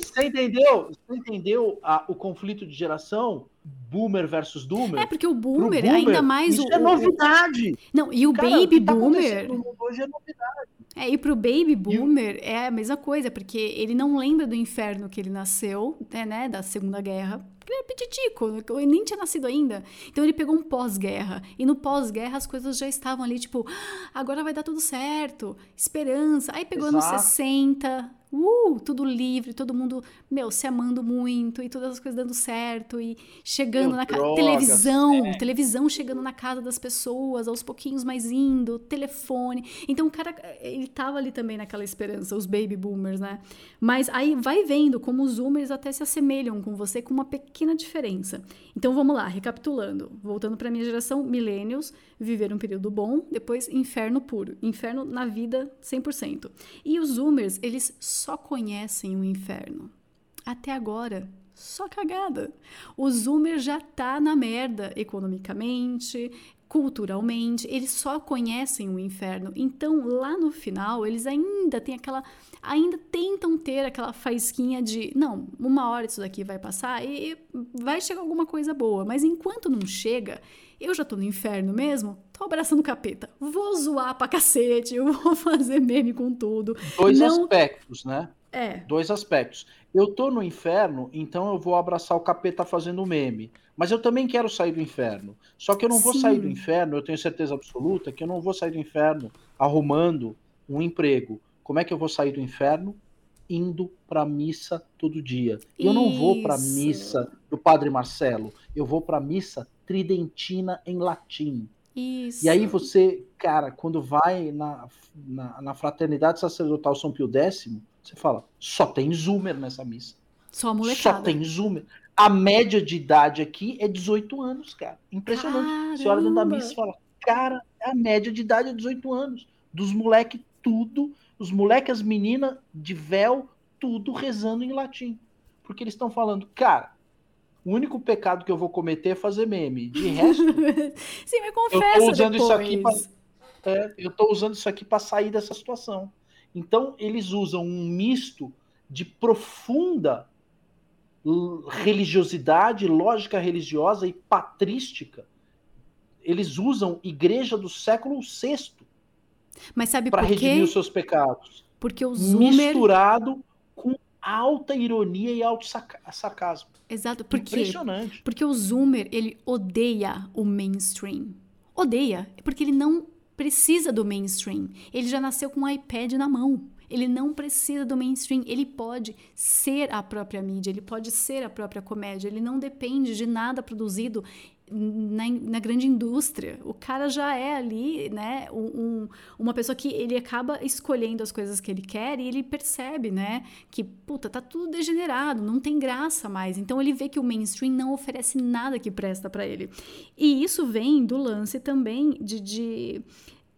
Você entendeu? Você entendeu a- o conflito de geração? Boomer versus Doomer? É, porque o Pro boomer, ainda mais isso o. é o- novidade. Não, e o Cara, baby que tá boomer. hoje é novidade. É, e pro baby boomer é a mesma coisa, porque ele não lembra do inferno que ele nasceu, né, né, da Segunda Guerra. Porque Ele era petitico, ele nem tinha nascido ainda. Então ele pegou um pós-guerra. E no pós-guerra as coisas já estavam ali, tipo, "Ah, agora vai dar tudo certo, esperança. Aí pegou anos Exato. 60, uh, tudo livre, todo mundo, meu, se amando muito e todas as coisas dando certo e chegando Meu, na casa. Televisão, televisão chegando na casa das pessoas, aos pouquinhos mais indo, telefone. Então o cara, ele tava ali também naquela esperança, os baby boomers, né? Mas aí vai vendo como os zoomers até se assemelham com você com uma pequena diferença. Então vamos lá, recapitulando. Voltando para minha geração, millennials viveram um período bom, depois inferno puro, inferno na vida 100%. E os zoomers, eles só conhecem o inferno. Até agora, Só cagada. O Zoomer já tá na merda economicamente, culturalmente, eles só conhecem o inferno. Então, lá no final, eles ainda têm aquela. Ainda tentam ter aquela faísquinha de. Não, uma hora isso daqui vai passar e vai chegar alguma coisa boa. Mas enquanto não chega, eu já tô no inferno mesmo, tô abraçando o capeta. Vou zoar pra cacete, eu vou fazer meme com tudo. Dois Não- aspectos, né? É, Dois aspectos. Eu tô no inferno, então eu vou abraçar o capeta fazendo meme. Mas eu também quero sair do inferno. Só que eu não vou Sim. sair do inferno, eu tenho certeza absoluta que eu não vou sair do inferno arrumando um emprego. Como é que eu vou sair do inferno? Indo pra missa todo dia. Eu não vou pra missa do Padre Marcelo, eu vou pra missa tridentina em latim. Isso. E aí você, cara, quando vai na, na, na fraternidade sacerdotal São Pio X, você fala, só tem zoomer nessa missa. Só Só molecada. tem zoomer. A média de idade aqui é 18 anos, cara. Impressionante. Você olha dentro da Caramba. missa e fala, cara, a média de idade é 18 anos. Dos moleque tudo, os moleques, as meninas de véu, tudo rezando em latim. Porque eles estão falando, cara, o único pecado que eu vou cometer é fazer meme. De resto, Sim, tô confessa usando depois. isso aqui pra- É, eu estou usando isso aqui para sair dessa situação. Então, eles usam um misto de profunda religiosidade, lógica religiosa e patrística. Eles usam igreja do século VI Mas sabe para por redimir quê? os seus pecados. Porque o Zoomer... Misturado com alta ironia e alto saca- sarcasmo. Exato, por quê? Impressionante. Porque o Zoomer, ele odeia o mainstream. Odeia, porque ele não precisa do mainstream. Ele já nasceu com um iPad na mão. Ele não precisa do mainstream. Ele pode ser a própria mídia, ele pode ser a própria comédia. Ele não depende de nada produzido na, na grande indústria. O cara já é ali, né, um- um- uma pessoa que ele acaba escolhendo as coisas que ele quer e ele percebe, né, que, puta, tá tudo degenerado, não tem graça mais. Então ele vê que o mainstream não oferece nada que presta pra ele. E isso vem do lance também de. de,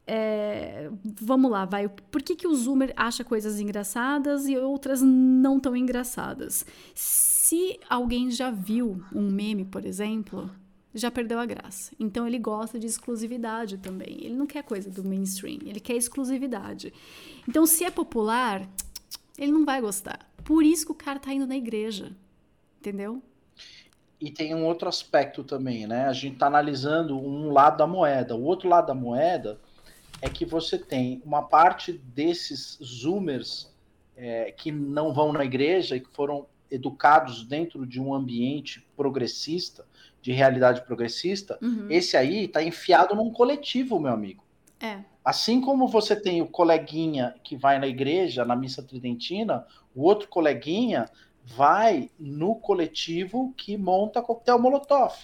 é, vamos lá, vai. Por que, que o Zoomer acha coisas engraçadas e outras não tão engraçadas? Se alguém já viu um meme, por exemplo, já perdeu a graça. Então ele gosta de exclusividade também. Ele não quer coisa do mainstream, ele quer exclusividade. Então, se é popular, ele não vai gostar. Por isso que o cara tá indo na igreja. Entendeu? E tem um outro aspecto também, né? A gente está analisando um lado da moeda. O outro lado da moeda é que você tem uma parte desses zoomers é, que não vão na igreja e que foram educados dentro de um ambiente progressista, de realidade progressista. Uhum. Esse aí está enfiado num coletivo, meu amigo. É. Assim como você tem o coleguinha que vai na igreja, na missa tridentina, o outro coleguinha vai no coletivo que monta coquetel molotov.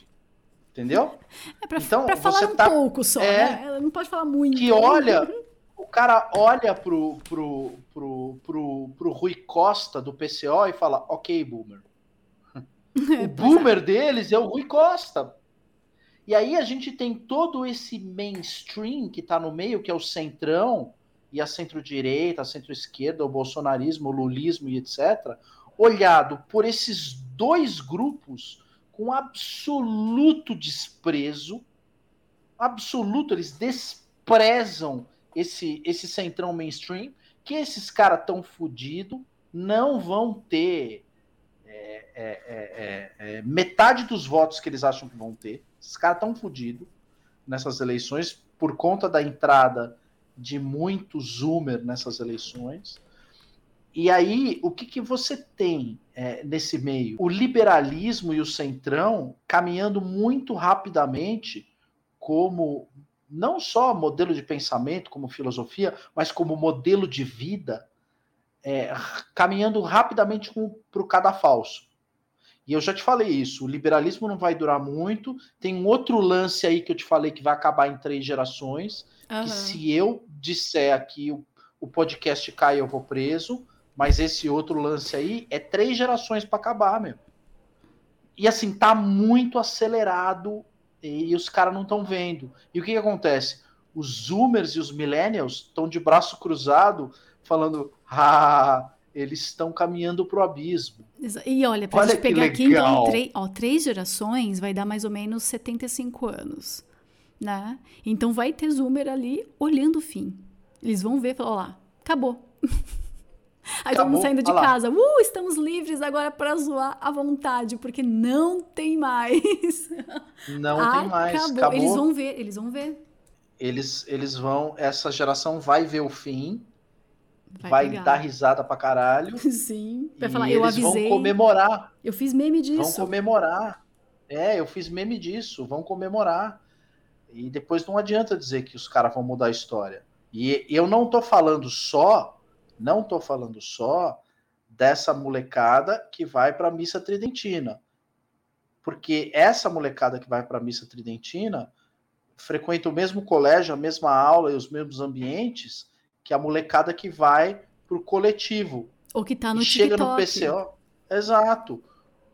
Entendeu? É pra, Então, pra falar um tá- pouco só, é, né? Ela não pode falar muito. Que olha, o cara olha pro, pro, pro, pro, pro Rui Costa do PCO e fala, ok, boomer. É, O boomer deles é o Rui Costa. E aí a gente tem todo esse mainstream que está no meio, que é o centrão, e a centro-direita, a centro-esquerda, o bolsonarismo, o lulismo e etc., olhado por esses dois grupos com absoluto desprezo, absoluto, eles desprezam esse, esse centrão mainstream, que esses caras tão fodidos não vão ter é, é, é, metade dos votos que eles acham que vão ter. Esses caras estão fodidos nessas eleições por conta da entrada de muito zoomer nessas eleições. E aí, o que, que você tem é, nesse meio? O liberalismo e o centrão caminhando muito rapidamente como não só modelo de pensamento, como filosofia, mas como modelo de vida, é, caminhando rapidamente para o cadafalso. E eu já te falei isso, o liberalismo não vai durar muito. Tem um outro lance aí que eu te falei que vai acabar em três gerações. Aham. Que se eu disser aqui o, o podcast cai, eu vou preso. Mas esse outro lance aí é três gerações para acabar, meu. E assim, tá muito acelerado e, os caras não estão vendo. E o que, que acontece? Os zoomers e os millennials estão de braço cruzado falando: ah, eles estão caminhando pro abismo. Exa- E olha, pra Olha gente pegar aqui, então, três, ó, três gerações vai dar mais ou menos 75 anos, né? Então vai ter zoomer ali olhando o fim. Eles vão ver e falar, lá, acabou. Aí todo mundo Acabou, saindo de lá. casa, uh, estamos livres agora para zoar à vontade, porque não tem mais. Não tem mais, Acabou. acabou. Eles vão ver, eles vão ver. Eles, eles vão, essa geração vai ver o fim, Vai, vai, dar risada pra caralho. Sim, vai e falar, eu eles avisei, vão comemorar. eu fiz meme Vão disso. comemorar. É, eu fiz meme disso, vão comemorar. E depois não adianta dizer que os caras vão mudar a história. E eu não tô falando só, não tô falando só dessa molecada que vai para missa tridentina. Porque essa molecada que vai para missa tridentina frequenta o mesmo colégio, a mesma aula e os mesmos ambientes que a molecada que vai pro coletivo Ou que tá no e chega no PCO. Exato.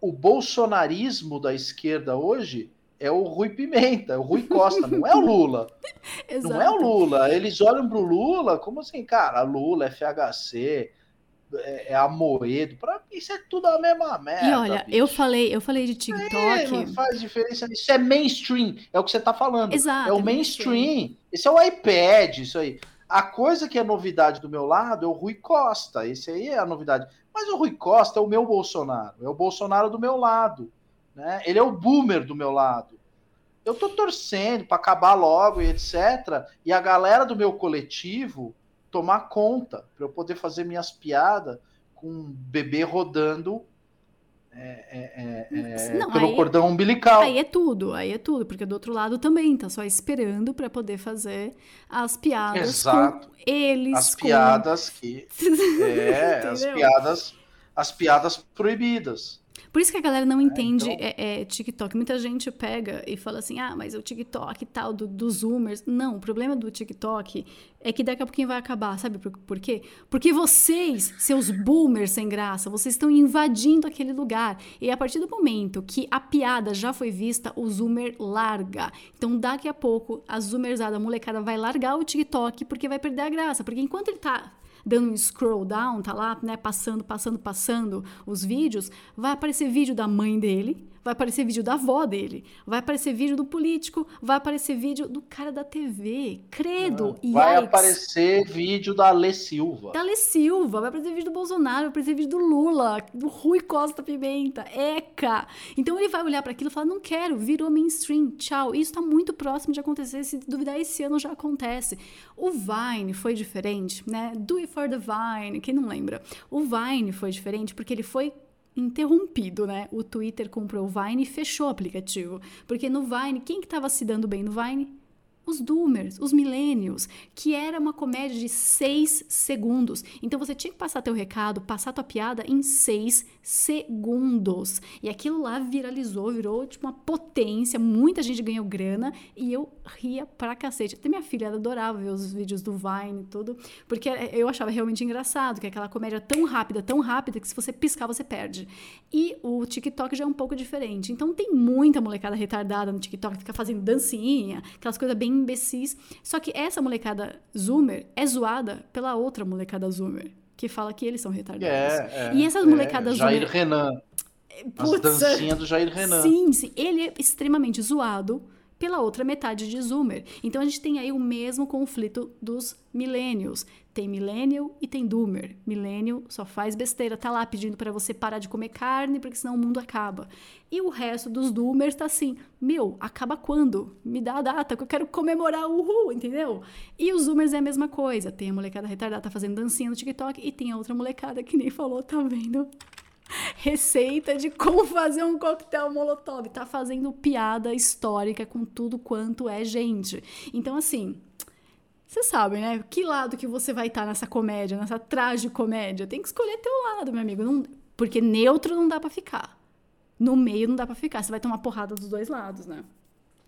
O bolsonarismo da esquerda hoje é o Rui Pimenta, é o Rui Costa, não é o Lula. Não é o. Lula. Eles olham pro Lula como assim, cara, Lula, FHC, é, é Amoedo. Pra mim, isso é tudo a mesma merda. E olha, eu bicho. falei, eu falei de É, TikTok. não faz diferença. Isso é mainstream. É o que você tá falando. Exato, É o é mainstream. Esse é o iPad, isso aí. A coisa que é novidade do meu lado é o Rui Costa. Esse aí é a novidade. Mas o Rui Costa é o meu Bolsonaro. É o Bolsonaro do meu lado. Né? Ele é o boomer do meu lado. Eu tô torcendo para acabar logo e etc. E a galera do meu coletivo tomar conta para eu poder fazer minhas piadas com um bebê rodando é, é, é, Não, pelo aí- cordão umbilical. Aí é tudo, aí é tudo, porque do outro lado também tá só esperando pra poder fazer as piadas Exato. com eles. as com- piadas que é, as piadas as piadas proibidas Por isso que a galera não entende então- é, é, TikTok. Muita gente pega e fala assim, ah, mas o TikTok e tal, do, dos zoomers. Não, o problema do TikTok é que daqui a pouquinho vai acabar. Sabe por, por quê? Porque vocês, seus boomers sem graça, vocês estão invadindo aquele lugar. E a partir do momento que a piada já foi vista, o zoomer larga. Então daqui a pouco a zoomerzada, a molecada vai largar o TikTok porque vai perder a graça. Porque enquanto ele tá dando um scroll down, tá lá, né, passando, passando, passando os vídeos, vai aparecer vídeo da mãe dele, vai aparecer vídeo da avó dele, vai aparecer vídeo do político, vai aparecer vídeo do cara da TV. Credo! vai yikes. aparecer vídeo da Lê Silva Da Lê Silva, vai aparecer vídeo do Bolsonaro, vai aparecer vídeo do Lula, do Rui Costa Pimenta, Eca. Então ele vai olhar para aquilo e falar: não quero, virou mainstream, tchau. Isso tá muito próximo de acontecer, se duvidar, esse ano já acontece. O Vine foi diferente, né? Do It for the Vine, quem não lembra? O Vine foi diferente porque ele foi interrompido, né? O Twitter comprou o Vine e fechou o aplicativo. Porque no Vine, quem que tava se dando bem no Vine? Os doomers, os millennials, que era uma comédia de seis segundos. Então você tinha que passar teu recado, passar tua piada em seis segundos. E aquilo lá viralizou, virou tipo uma potência, muita gente ganhou grana e eu ria pra cacete. Até minha filha adorava ver os vídeos do Vine e tudo, porque eu achava realmente engraçado, que é aquela comédia tão rápida, tão rápida, que se você piscar você perde. E o TikTok já é um pouco diferente. Então tem muita molecada retardada no TikTok, fica fazendo dancinha, aquelas coisas bem imbecis. Só que essa molecada zoomer é zoada pela outra molecada zoomer, que fala que eles são retardados. é, é, e essas é, molecadas Jair zoomer... Renan as Putz, dancinhas do Jair Renan Sim, sim. Ele é extremamente zoado pela outra metade de Zoomer. Então a gente tem aí o mesmo conflito dos millennials. Tem millennial e tem doomer. Millennial só faz besteira, tá lá pedindo para você parar de comer carne, porque senão o mundo acaba. E o resto dos doomers tá assim: "Meu, acaba quando? Me dá a data que eu quero comemorar o uhul", entendeu? E os zoomers é a mesma coisa. Tem a molecada retardada tá fazendo dancinha no TikTok e tem a outra molecada que nem falou, tá vendo? receita de como fazer um coquetel molotov. Tá fazendo piada histórica com tudo quanto é gente. Então, assim, você sabe, né? Que lado que você vai estar nessa comédia, nessa tragicomédia? Tem que escolher teu lado, meu amigo. Não- porque neutro não dá pra ficar. No meio não dá pra ficar. Você vai tomar porrada dos dois lados, né?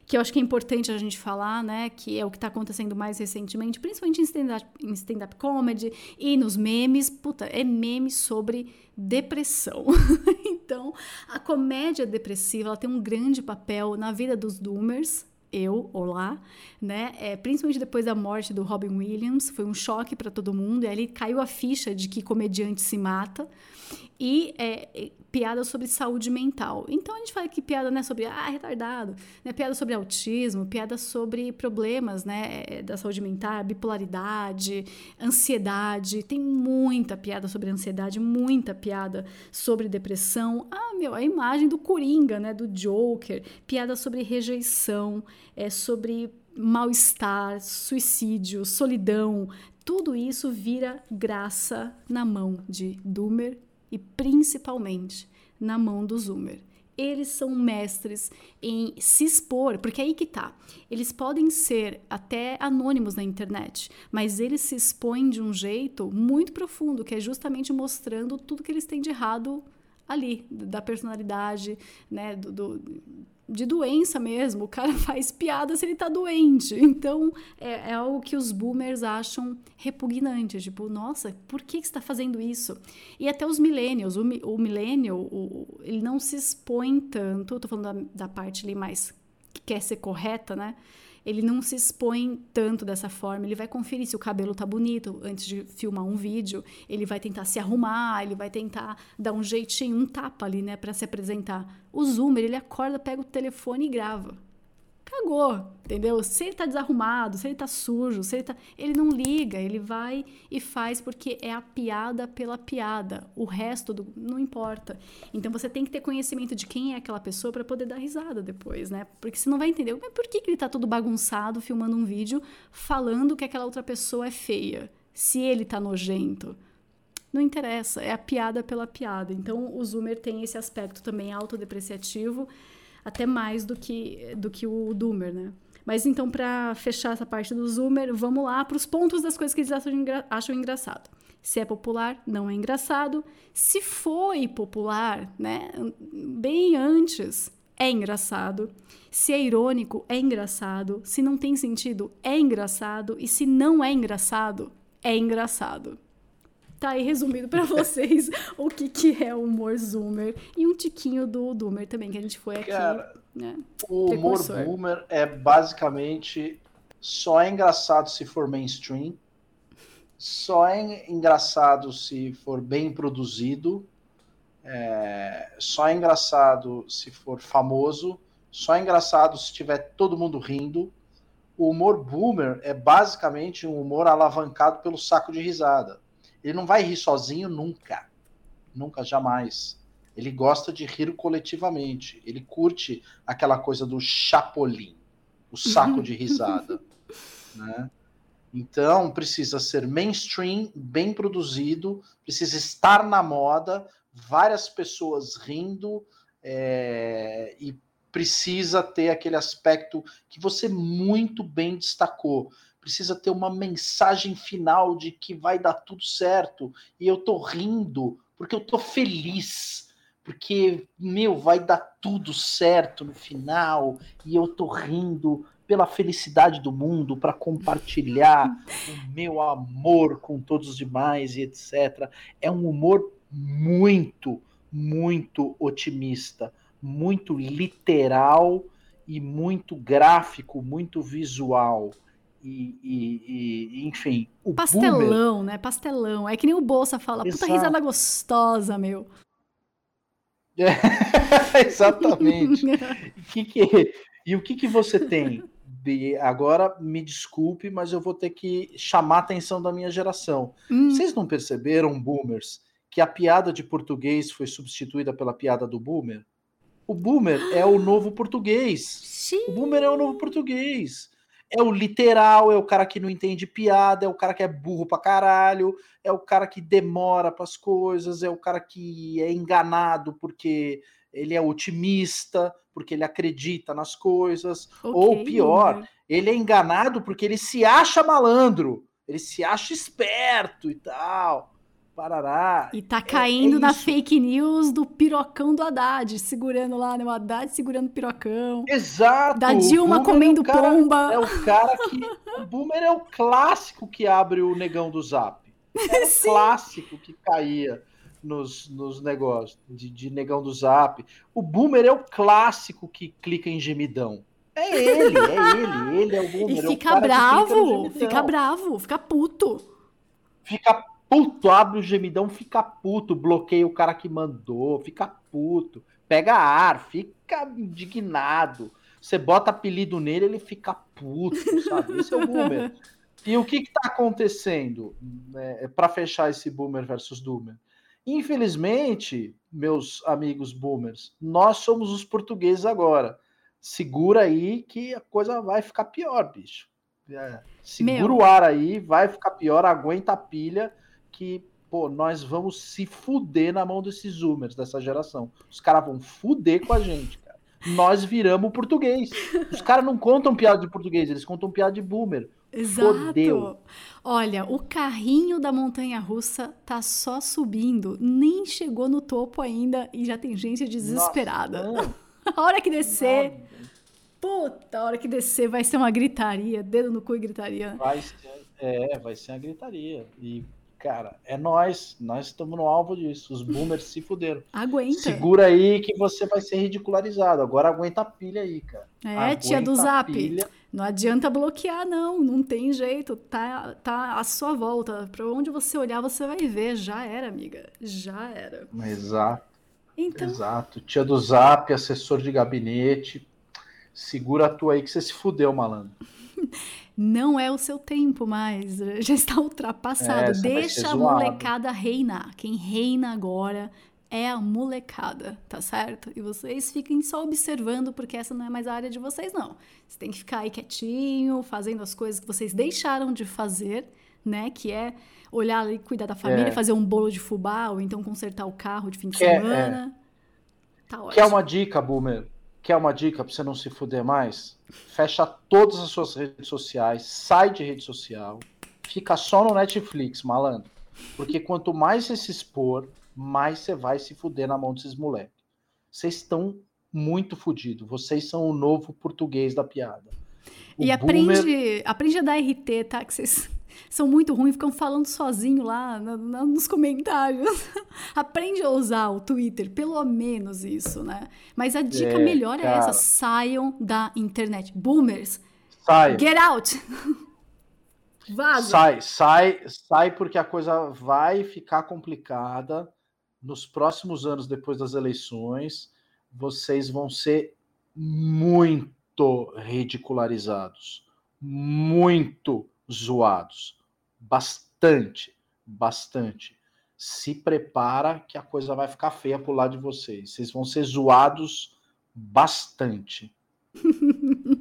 Que eu acho que é importante a gente falar, né? Que é o que tá acontecendo mais recentemente, principalmente em stand-up em stand-up comedy e nos memes. Puta, é meme sobre depressão. então, a comédia depressiva ela tem um grande papel na vida dos doomers eu, olá, né? É, principalmente depois da morte do Robin Williams, foi um choque para todo mundo. E ali caiu a ficha de que comediante se mata. E é, piada sobre saúde mental. Então a gente fala que piada não é sobre ah, retardado, né? Piada sobre autismo, piada sobre problemas, né, é, da saúde mental, bipolaridade, ansiedade. Tem muita piada sobre ansiedade, muita piada sobre depressão. Ah, meu, a imagem do Coringa, né, do Joker, piada sobre rejeição, é sobre mal-estar, suicídio, solidão, tudo isso vira graça na mão de Doomer e principalmente na mão do Zoomer. Eles são mestres em se expor, porque é aí que tá. Eles podem ser até anônimos na internet, mas eles se expõem de um jeito muito profundo, que é justamente mostrando tudo que eles têm de errado ali, da personalidade, né, do, do de doença mesmo. O cara faz piada se ele tá doente. Então, é, é algo que os boomers acham repugnante. Tipo, nossa, por que, que você tá fazendo isso? E até os millennials. O, o millennial, o, ele não se expõe tanto. Tô falando da, da parte ali mais que quer ser correta, né? Ele não se expõe tanto dessa forma. Ele vai conferir se o cabelo tá bonito antes de filmar um vídeo. Ele vai tentar se arrumar, ele vai tentar dar um jeitinho, um tapa ali, né, para se apresentar. O Zoomer, ele acorda, pega o telefone e grava cagou, entendeu? Se ele tá desarrumado, se ele tá sujo, se ele tá. Ele não liga, ele vai e faz porque é a piada pela piada. O resto do... não importa. Então você tem que ter conhecimento de quem é aquela pessoa para poder dar risada depois, né? Porque você não vai entender. Mas por que, que ele tá todo bagunçado filmando um vídeo falando que aquela outra pessoa é feia? Se ele tá nojento. Não interessa, é a piada pela piada. Então o Zoomer tem esse aspecto também autodepreciativo até mais do que, do que o Doomer, né? Mas então, para fechar essa parte do Zoomer, vamos lá para os pontos das coisas que eles acham, engra acham engraçado. Se é popular, não é engraçado. Se foi popular, né, bem antes, é engraçado. Se é irônico, é engraçado. Se não tem sentido, é engraçado. E se não é engraçado, é engraçado tá aí resumido para vocês o que, que é o humor zoomer e um tiquinho do doomer também, que a gente foi aqui. Cara, né, o humor boomer é basicamente só é engraçado se for mainstream, só é engraçado se for bem produzido, é, só é engraçado se for famoso, só é engraçado se tiver todo mundo rindo. O humor boomer é basicamente um humor alavancado pelo saco de risada. Ele não vai rir sozinho nunca. Nunca, jamais. Ele gosta de rir coletivamente. Ele curte aquela coisa do chapolim, o saco de risada. né? Então, precisa ser mainstream, bem produzido, precisa estar na moda, várias pessoas rindo, é, e precisa ter aquele aspecto que você muito bem destacou precisa ter uma mensagem final de que vai dar tudo certo. E eu tô rindo porque eu tô feliz, porque meu, vai dar tudo certo no final. E eu tô rindo pela felicidade do mundo, para compartilhar o meu amor com todos os demais e etc. É um humor muito, muito otimista, muito literal e muito gráfico, muito visual e, e, e, enfim. O Pastelão, boomer... né? Pastelão. É que nem o Bolsa fala, Exato. puta risada gostosa, meu. É, exatamente. e, que que, e o que, que você tem? De, agora, me desculpe, mas eu vou ter que chamar a atenção da minha geração. Hum. Vocês não perceberam, boomers, que a piada de português foi substituída pela piada do boomer? O boomer é o novo português. Sim. O boomer é o novo português é o literal, é o cara que não entende piada, é o cara que é burro pra caralho, é o cara que demora para as coisas, é o cara que é enganado porque ele é otimista, porque ele acredita nas coisas, okay, ou pior, ele é enganado porque ele se acha malandro, ele se acha esperto e tal parará. E tá caindo é, é na fake news do pirocão do Haddad, segurando lá, né? O Haddad segurando o pirocão. Exato. Da Dilma comendo é cara, pomba. É o cara que. o Boomer é o clássico que abre o negão do zap. É o clássico que caía nos, nos negócios de, de negão do zap. O Boomer é o clássico que clica em gemidão. É ele, é ele, ele é o boomer. E é fica que bravo, gemidão. fica bravo, fica puto. Fica puto, abre o gemidão, fica puto, bloqueia o cara que mandou, fica puto, pega ar, fica indignado. Você bota apelido nele, ele fica puto, sabe? Esse é o boomer. E o que está acontecendo né, para fechar esse boomer versus doomer? Infelizmente, meus amigos boomers, nós somos os portugueses agora. Segura aí que a coisa vai ficar pior, bicho. É, segura Meu. o ar aí, vai ficar pior, aguenta a pilha que, pô, nós vamos se fuder na mão desses zoomers dessa geração. Os caras vão fuder com a gente, cara. Nós viramos português. Os caras não contam piada de português, eles contam piada de boomer. Exato. Fodeu. Olha, o carrinho da montanha russa tá só subindo, nem chegou no topo ainda e já tem gente desesperada. Nossa. A hora que descer, puta, a hora que descer vai ser uma gritaria, dedo no cu e gritaria. Vai ser, é, vai ser a gritaria. E, cara, é nós. Nós estamos no alvo disso. Os boomers se fuderam. Aguenta. Segura aí que você vai ser ridicularizado. Agora aguenta a pilha aí, cara. É, tia do Aguenta Zap. pilha. Não adianta bloquear, não. Não tem jeito. Tá, tá à sua volta. Pra onde você olhar, você vai ver. Já era, amiga. Já era. Exato, Então, exato. Tia do Zap, assessor de gabinete. Segura a tua aí que você se fudeu, malandro. não é o seu tempo mais. Já está ultrapassado. É, Deixa a molecada reinar. Quem reina agora é a molecada, tá certo? E vocês fiquem só observando, porque essa não é mais a área de vocês, não. Você tem que ficar aí quietinho, fazendo as coisas que vocês deixaram de fazer, né? Que é olhar ali, cuidar da família, É. fazer um bolo de fubá, ou então consertar o carro de fim de Que é- semana. Tá ótimo. Quer uma dica, Boomer? Quer uma dica pra você não se fuder mais? Fecha todas as suas redes sociais, sai de rede social, fica só no Netflix, malandro. Porque quanto mais você se expor, mais você vai se fuder na mão desses moleques. Vocês estão muito fudidos. Vocês são o novo português da piada. O E boomer- aprende, aprende a dar RT, tá? Que vocês são muito ruins, ficam falando sozinho lá na- na- nos comentários. aprende a usar o Twitter, pelo menos isso, né? Mas a dica É, melhor é cara. essa: saiam da internet. Boomers, Sai, get out! Vaza! sai, sai, sai, porque a coisa vai ficar complicada nos próximos anos depois das eleições. Vocês vão ser muito ridicularizados, muito zoados, bastante, bastante. Se prepara que a coisa vai ficar feia pro lado de vocês. Vocês vão ser zoados bastante.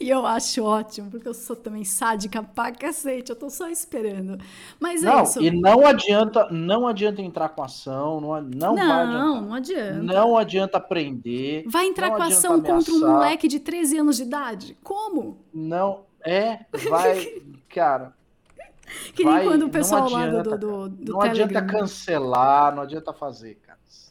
E eu acho ótimo, porque eu sou também sádica pra cacete, eu tô só esperando. Mas é Não, isso. e não adianta, não adianta entrar com ação, não, não, vai não, adiantar. não adianta. Não adianta aprender. Vai entrar com ação contra um ameaçar, moleque de 13 anos de idade? Como? Não, é, vai, cara. Que nem vai, quando o pessoal lá do, adianta, do, do, não adianta Telegram. cancelar, não adianta fazer, cara.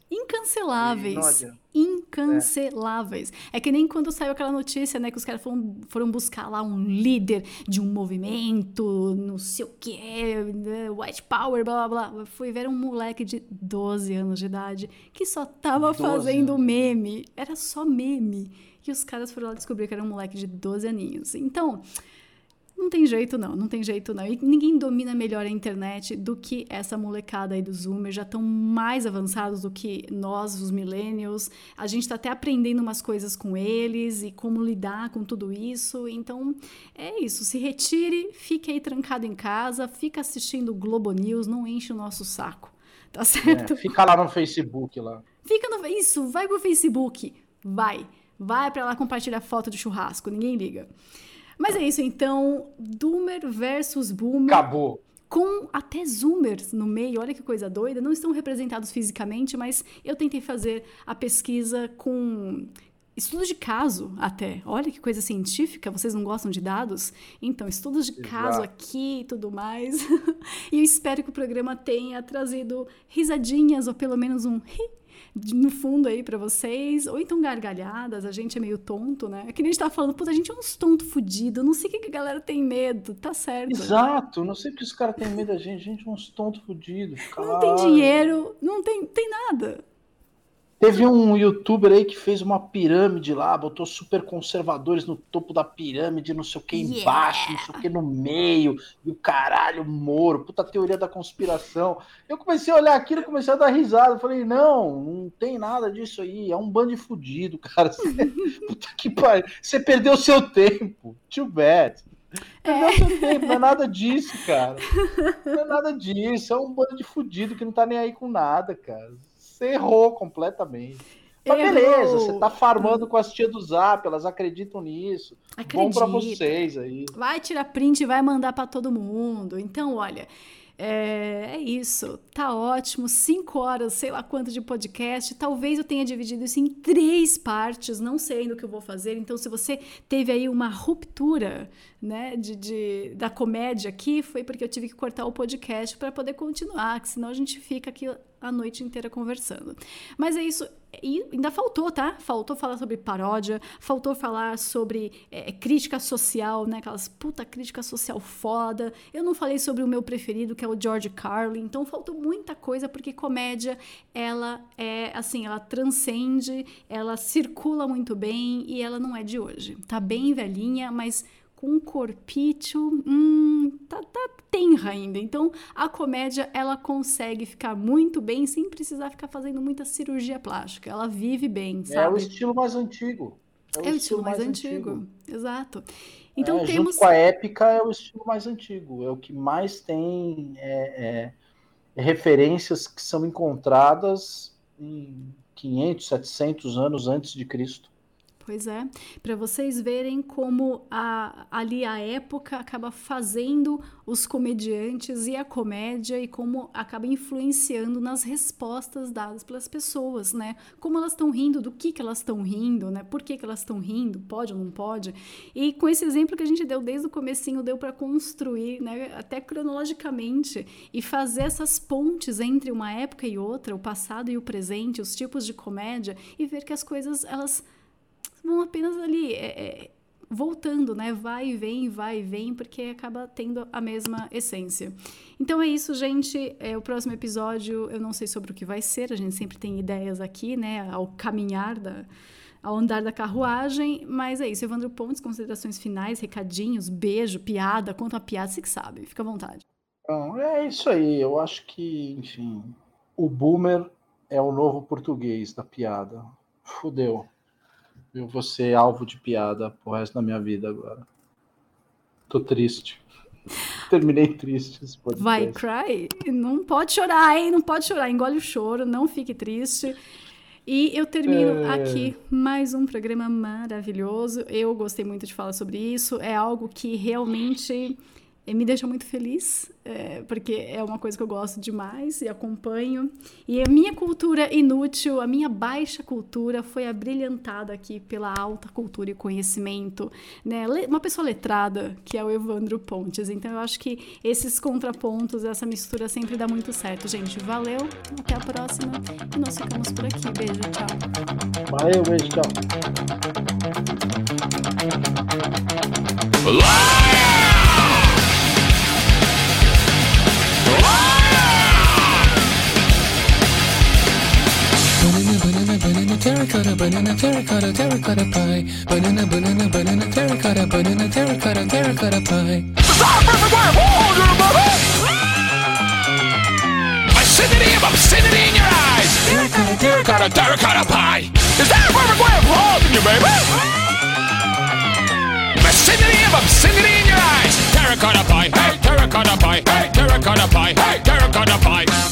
Incanceláveis. Incanceláveis. É. que nem quando saiu aquela notícia, né? Que os caras foram, foram buscar lá um líder de um movimento, não sei o quê, né, white power, blá blá blá. Fui ver um moleque de 12 anos de idade que só tava 12 fazendo meme. Era só meme. E os caras foram lá descobrir que era um moleque de 12 aninhos. Então. Não tem jeito, não, não tem jeito, não. E ninguém domina melhor a internet do que essa molecada aí do Zoomer. Já estão mais avançados do que nós, os millennials. A gente está até aprendendo umas coisas com eles e como lidar com tudo isso. Então, é isso. Se retire, fique aí trancado em casa, fica assistindo Globo News, não enche o nosso saco. Tá certo? É, fica lá no Facebook lá. Fica no. Isso, vai pro Facebook. Vai. Vai pra lá compartilhar foto de churrasco, ninguém liga. Mas é isso, então, Doomer versus Boomer, Acabou. com até Zoomers no meio, olha que coisa doida, não estão representados fisicamente, mas eu tentei fazer a pesquisa com estudos de caso até. Olha que coisa científica, vocês não gostam de dados? Então, estudos de caso Exato. aqui e tudo mais. e eu espero que o programa tenha trazido risadinhas ou pelo menos um ri no fundo aí pra vocês, ou então gargalhadas, a gente é meio tonto, né? É que nem a gente tava falando, puta, a gente é uns tonto fudido, não sei o que a galera tem medo, tá certo. Exato, não sei porque os caras têm medo da gente, gente, é uns tontos fudidos. Não tem dinheiro, não tem, tem nada. Teve um youtuber aí que fez uma pirâmide lá, botou super conservadores no topo da pirâmide, não sei o que Yeah. embaixo, não sei o que no meio, e o caralho, Moro, puta teoria da conspiração. Eu comecei a olhar aquilo comecei a dar risada. Falei, não, não tem nada disso aí, é um bando de fudido, cara. Você- puta que pariu. Você perdeu seu tempo. Too bad. Perdeu seu tempo, não é nada disso, cara. Não é nada disso, é um bando de fudido que não tá nem aí com nada, cara. Você errou completamente. Mas Errou. beleza, você tá farmando com as tias do Zap, elas acreditam nisso. Bom pra vocês aí. Vai tirar print e vai mandar pra todo mundo. Então, olha, é, é isso. Tá ótimo. Cinco horas, sei lá quanto de podcast. Talvez eu tenha dividido isso em três partes. Não sei ainda o que eu vou fazer. Então, se você teve aí uma ruptura, né, de, de- da comédia aqui, foi porque eu tive que cortar o podcast para poder continuar, que senão a gente fica aqui a noite inteira conversando. Mas é isso. E ainda faltou, tá? Faltou falar sobre paródia, faltou falar sobre é, crítica social, né? Aquelas puta crítica social foda. Eu não falei sobre o meu preferido, que é o George Carlin. Então faltou muita coisa, porque comédia, ela é assim, ela transcende, ela circula muito bem e ela não é de hoje. Tá bem velhinha, mas com um corpício, hum, tá, tá tenra ainda. Então, a comédia, ela consegue ficar muito bem sem precisar ficar fazendo muita cirurgia plástica. Ela vive bem, É o sabe? estilo mais antigo. É o estilo mais antigo. Exato. Então, É, temos... Junto com a épica é o estilo mais antigo. É o que mais tem é, é, referências que são encontradas em 500, 700 anos antes de Cristo. Pois é, para vocês verem como a, ali a época acaba fazendo os comediantes e a comédia e como acaba influenciando nas respostas dadas pelas pessoas, né? Como elas estão rindo, do que, que elas estão rindo, né? Por que, que elas estão rindo, pode ou não pode. E com esse exemplo que a gente deu desde o comecinho, deu para construir, né, até cronologicamente, e fazer essas pontes entre uma época e outra, o passado e o presente, os tipos de comédia, e ver que as coisas, elas vão apenas ali é, é, voltando, né? Vai e vem, vai e vem, porque acaba tendo a mesma essência. Então é isso, gente. É, o próximo episódio eu não sei sobre o que vai ser, a gente sempre tem ideias aqui, né? Ao caminhar da. Ao andar da carruagem, mas é isso. Evandro Pontes, considerações finais, recadinhos, beijo, piada, conta uma piada, você que sabe, fica à vontade. É isso aí. Eu acho que, enfim, o boomer é o novo português da piada. Fudeu. Eu vou ser alvo de piada pro resto da minha vida agora. Tô triste. Terminei triste esse podcast. Vai, cry? Não pode chorar, hein? Não pode chorar. Engole o choro, não fique triste. E eu termino É. aqui mais um programa maravilhoso. Eu gostei muito de falar sobre isso. É algo que realmente me deixa muito feliz, eh, porque é uma coisa que eu gosto demais e acompanho. E a minha cultura inútil, a minha baixa cultura foi abrilhantada aqui pela alta cultura e conhecimento, né? Uma pessoa letrada, que é o Evandro Pontes. Então eu acho que esses contrapontos, essa mistura sempre dá muito certo. Gente, valeu, até a próxima e nós ficamos por aqui. Beijo, tchau. Valeu, beijo, tchau. Banana, banana, terracotta, banana, terracotta, terracotta pie. Banana, banana, banana, terracotta, banana, terracotta, terracotta pie. Acidity of obscenity in your eyes. Terracotta, terracotta, terracotta pie. Is that a perfect way of holding you, baby? Acidity of obscenity in your eyes. Terracotta pie. Hey, terracotta pie. Hey, terracotta pie. Hey, terracotta pie.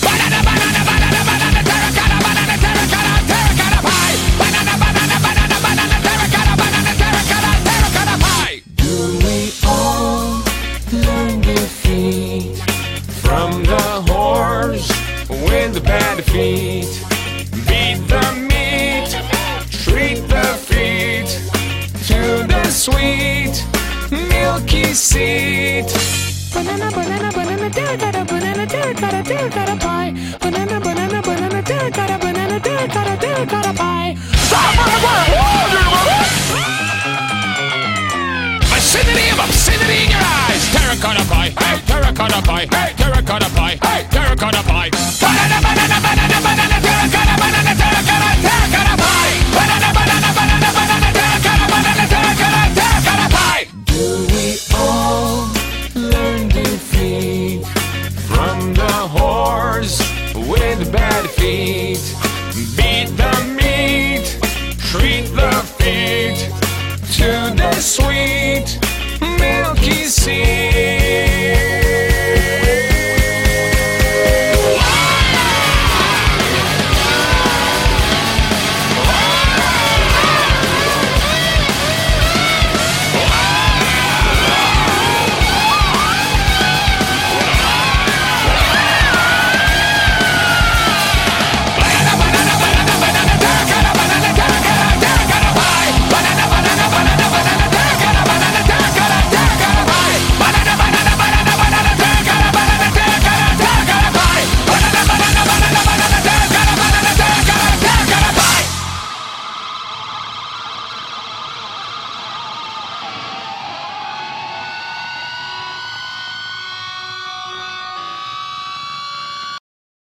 sweet milky seed. Banana, banana, banana, dad got a banana, dad got a dad got a pie. Banana, banana, banana, dad banana, dad got a dad got a pie. Obscenity of in your eyes. Terracotta pie, hey, terracotta pie, hey, terracotta pie.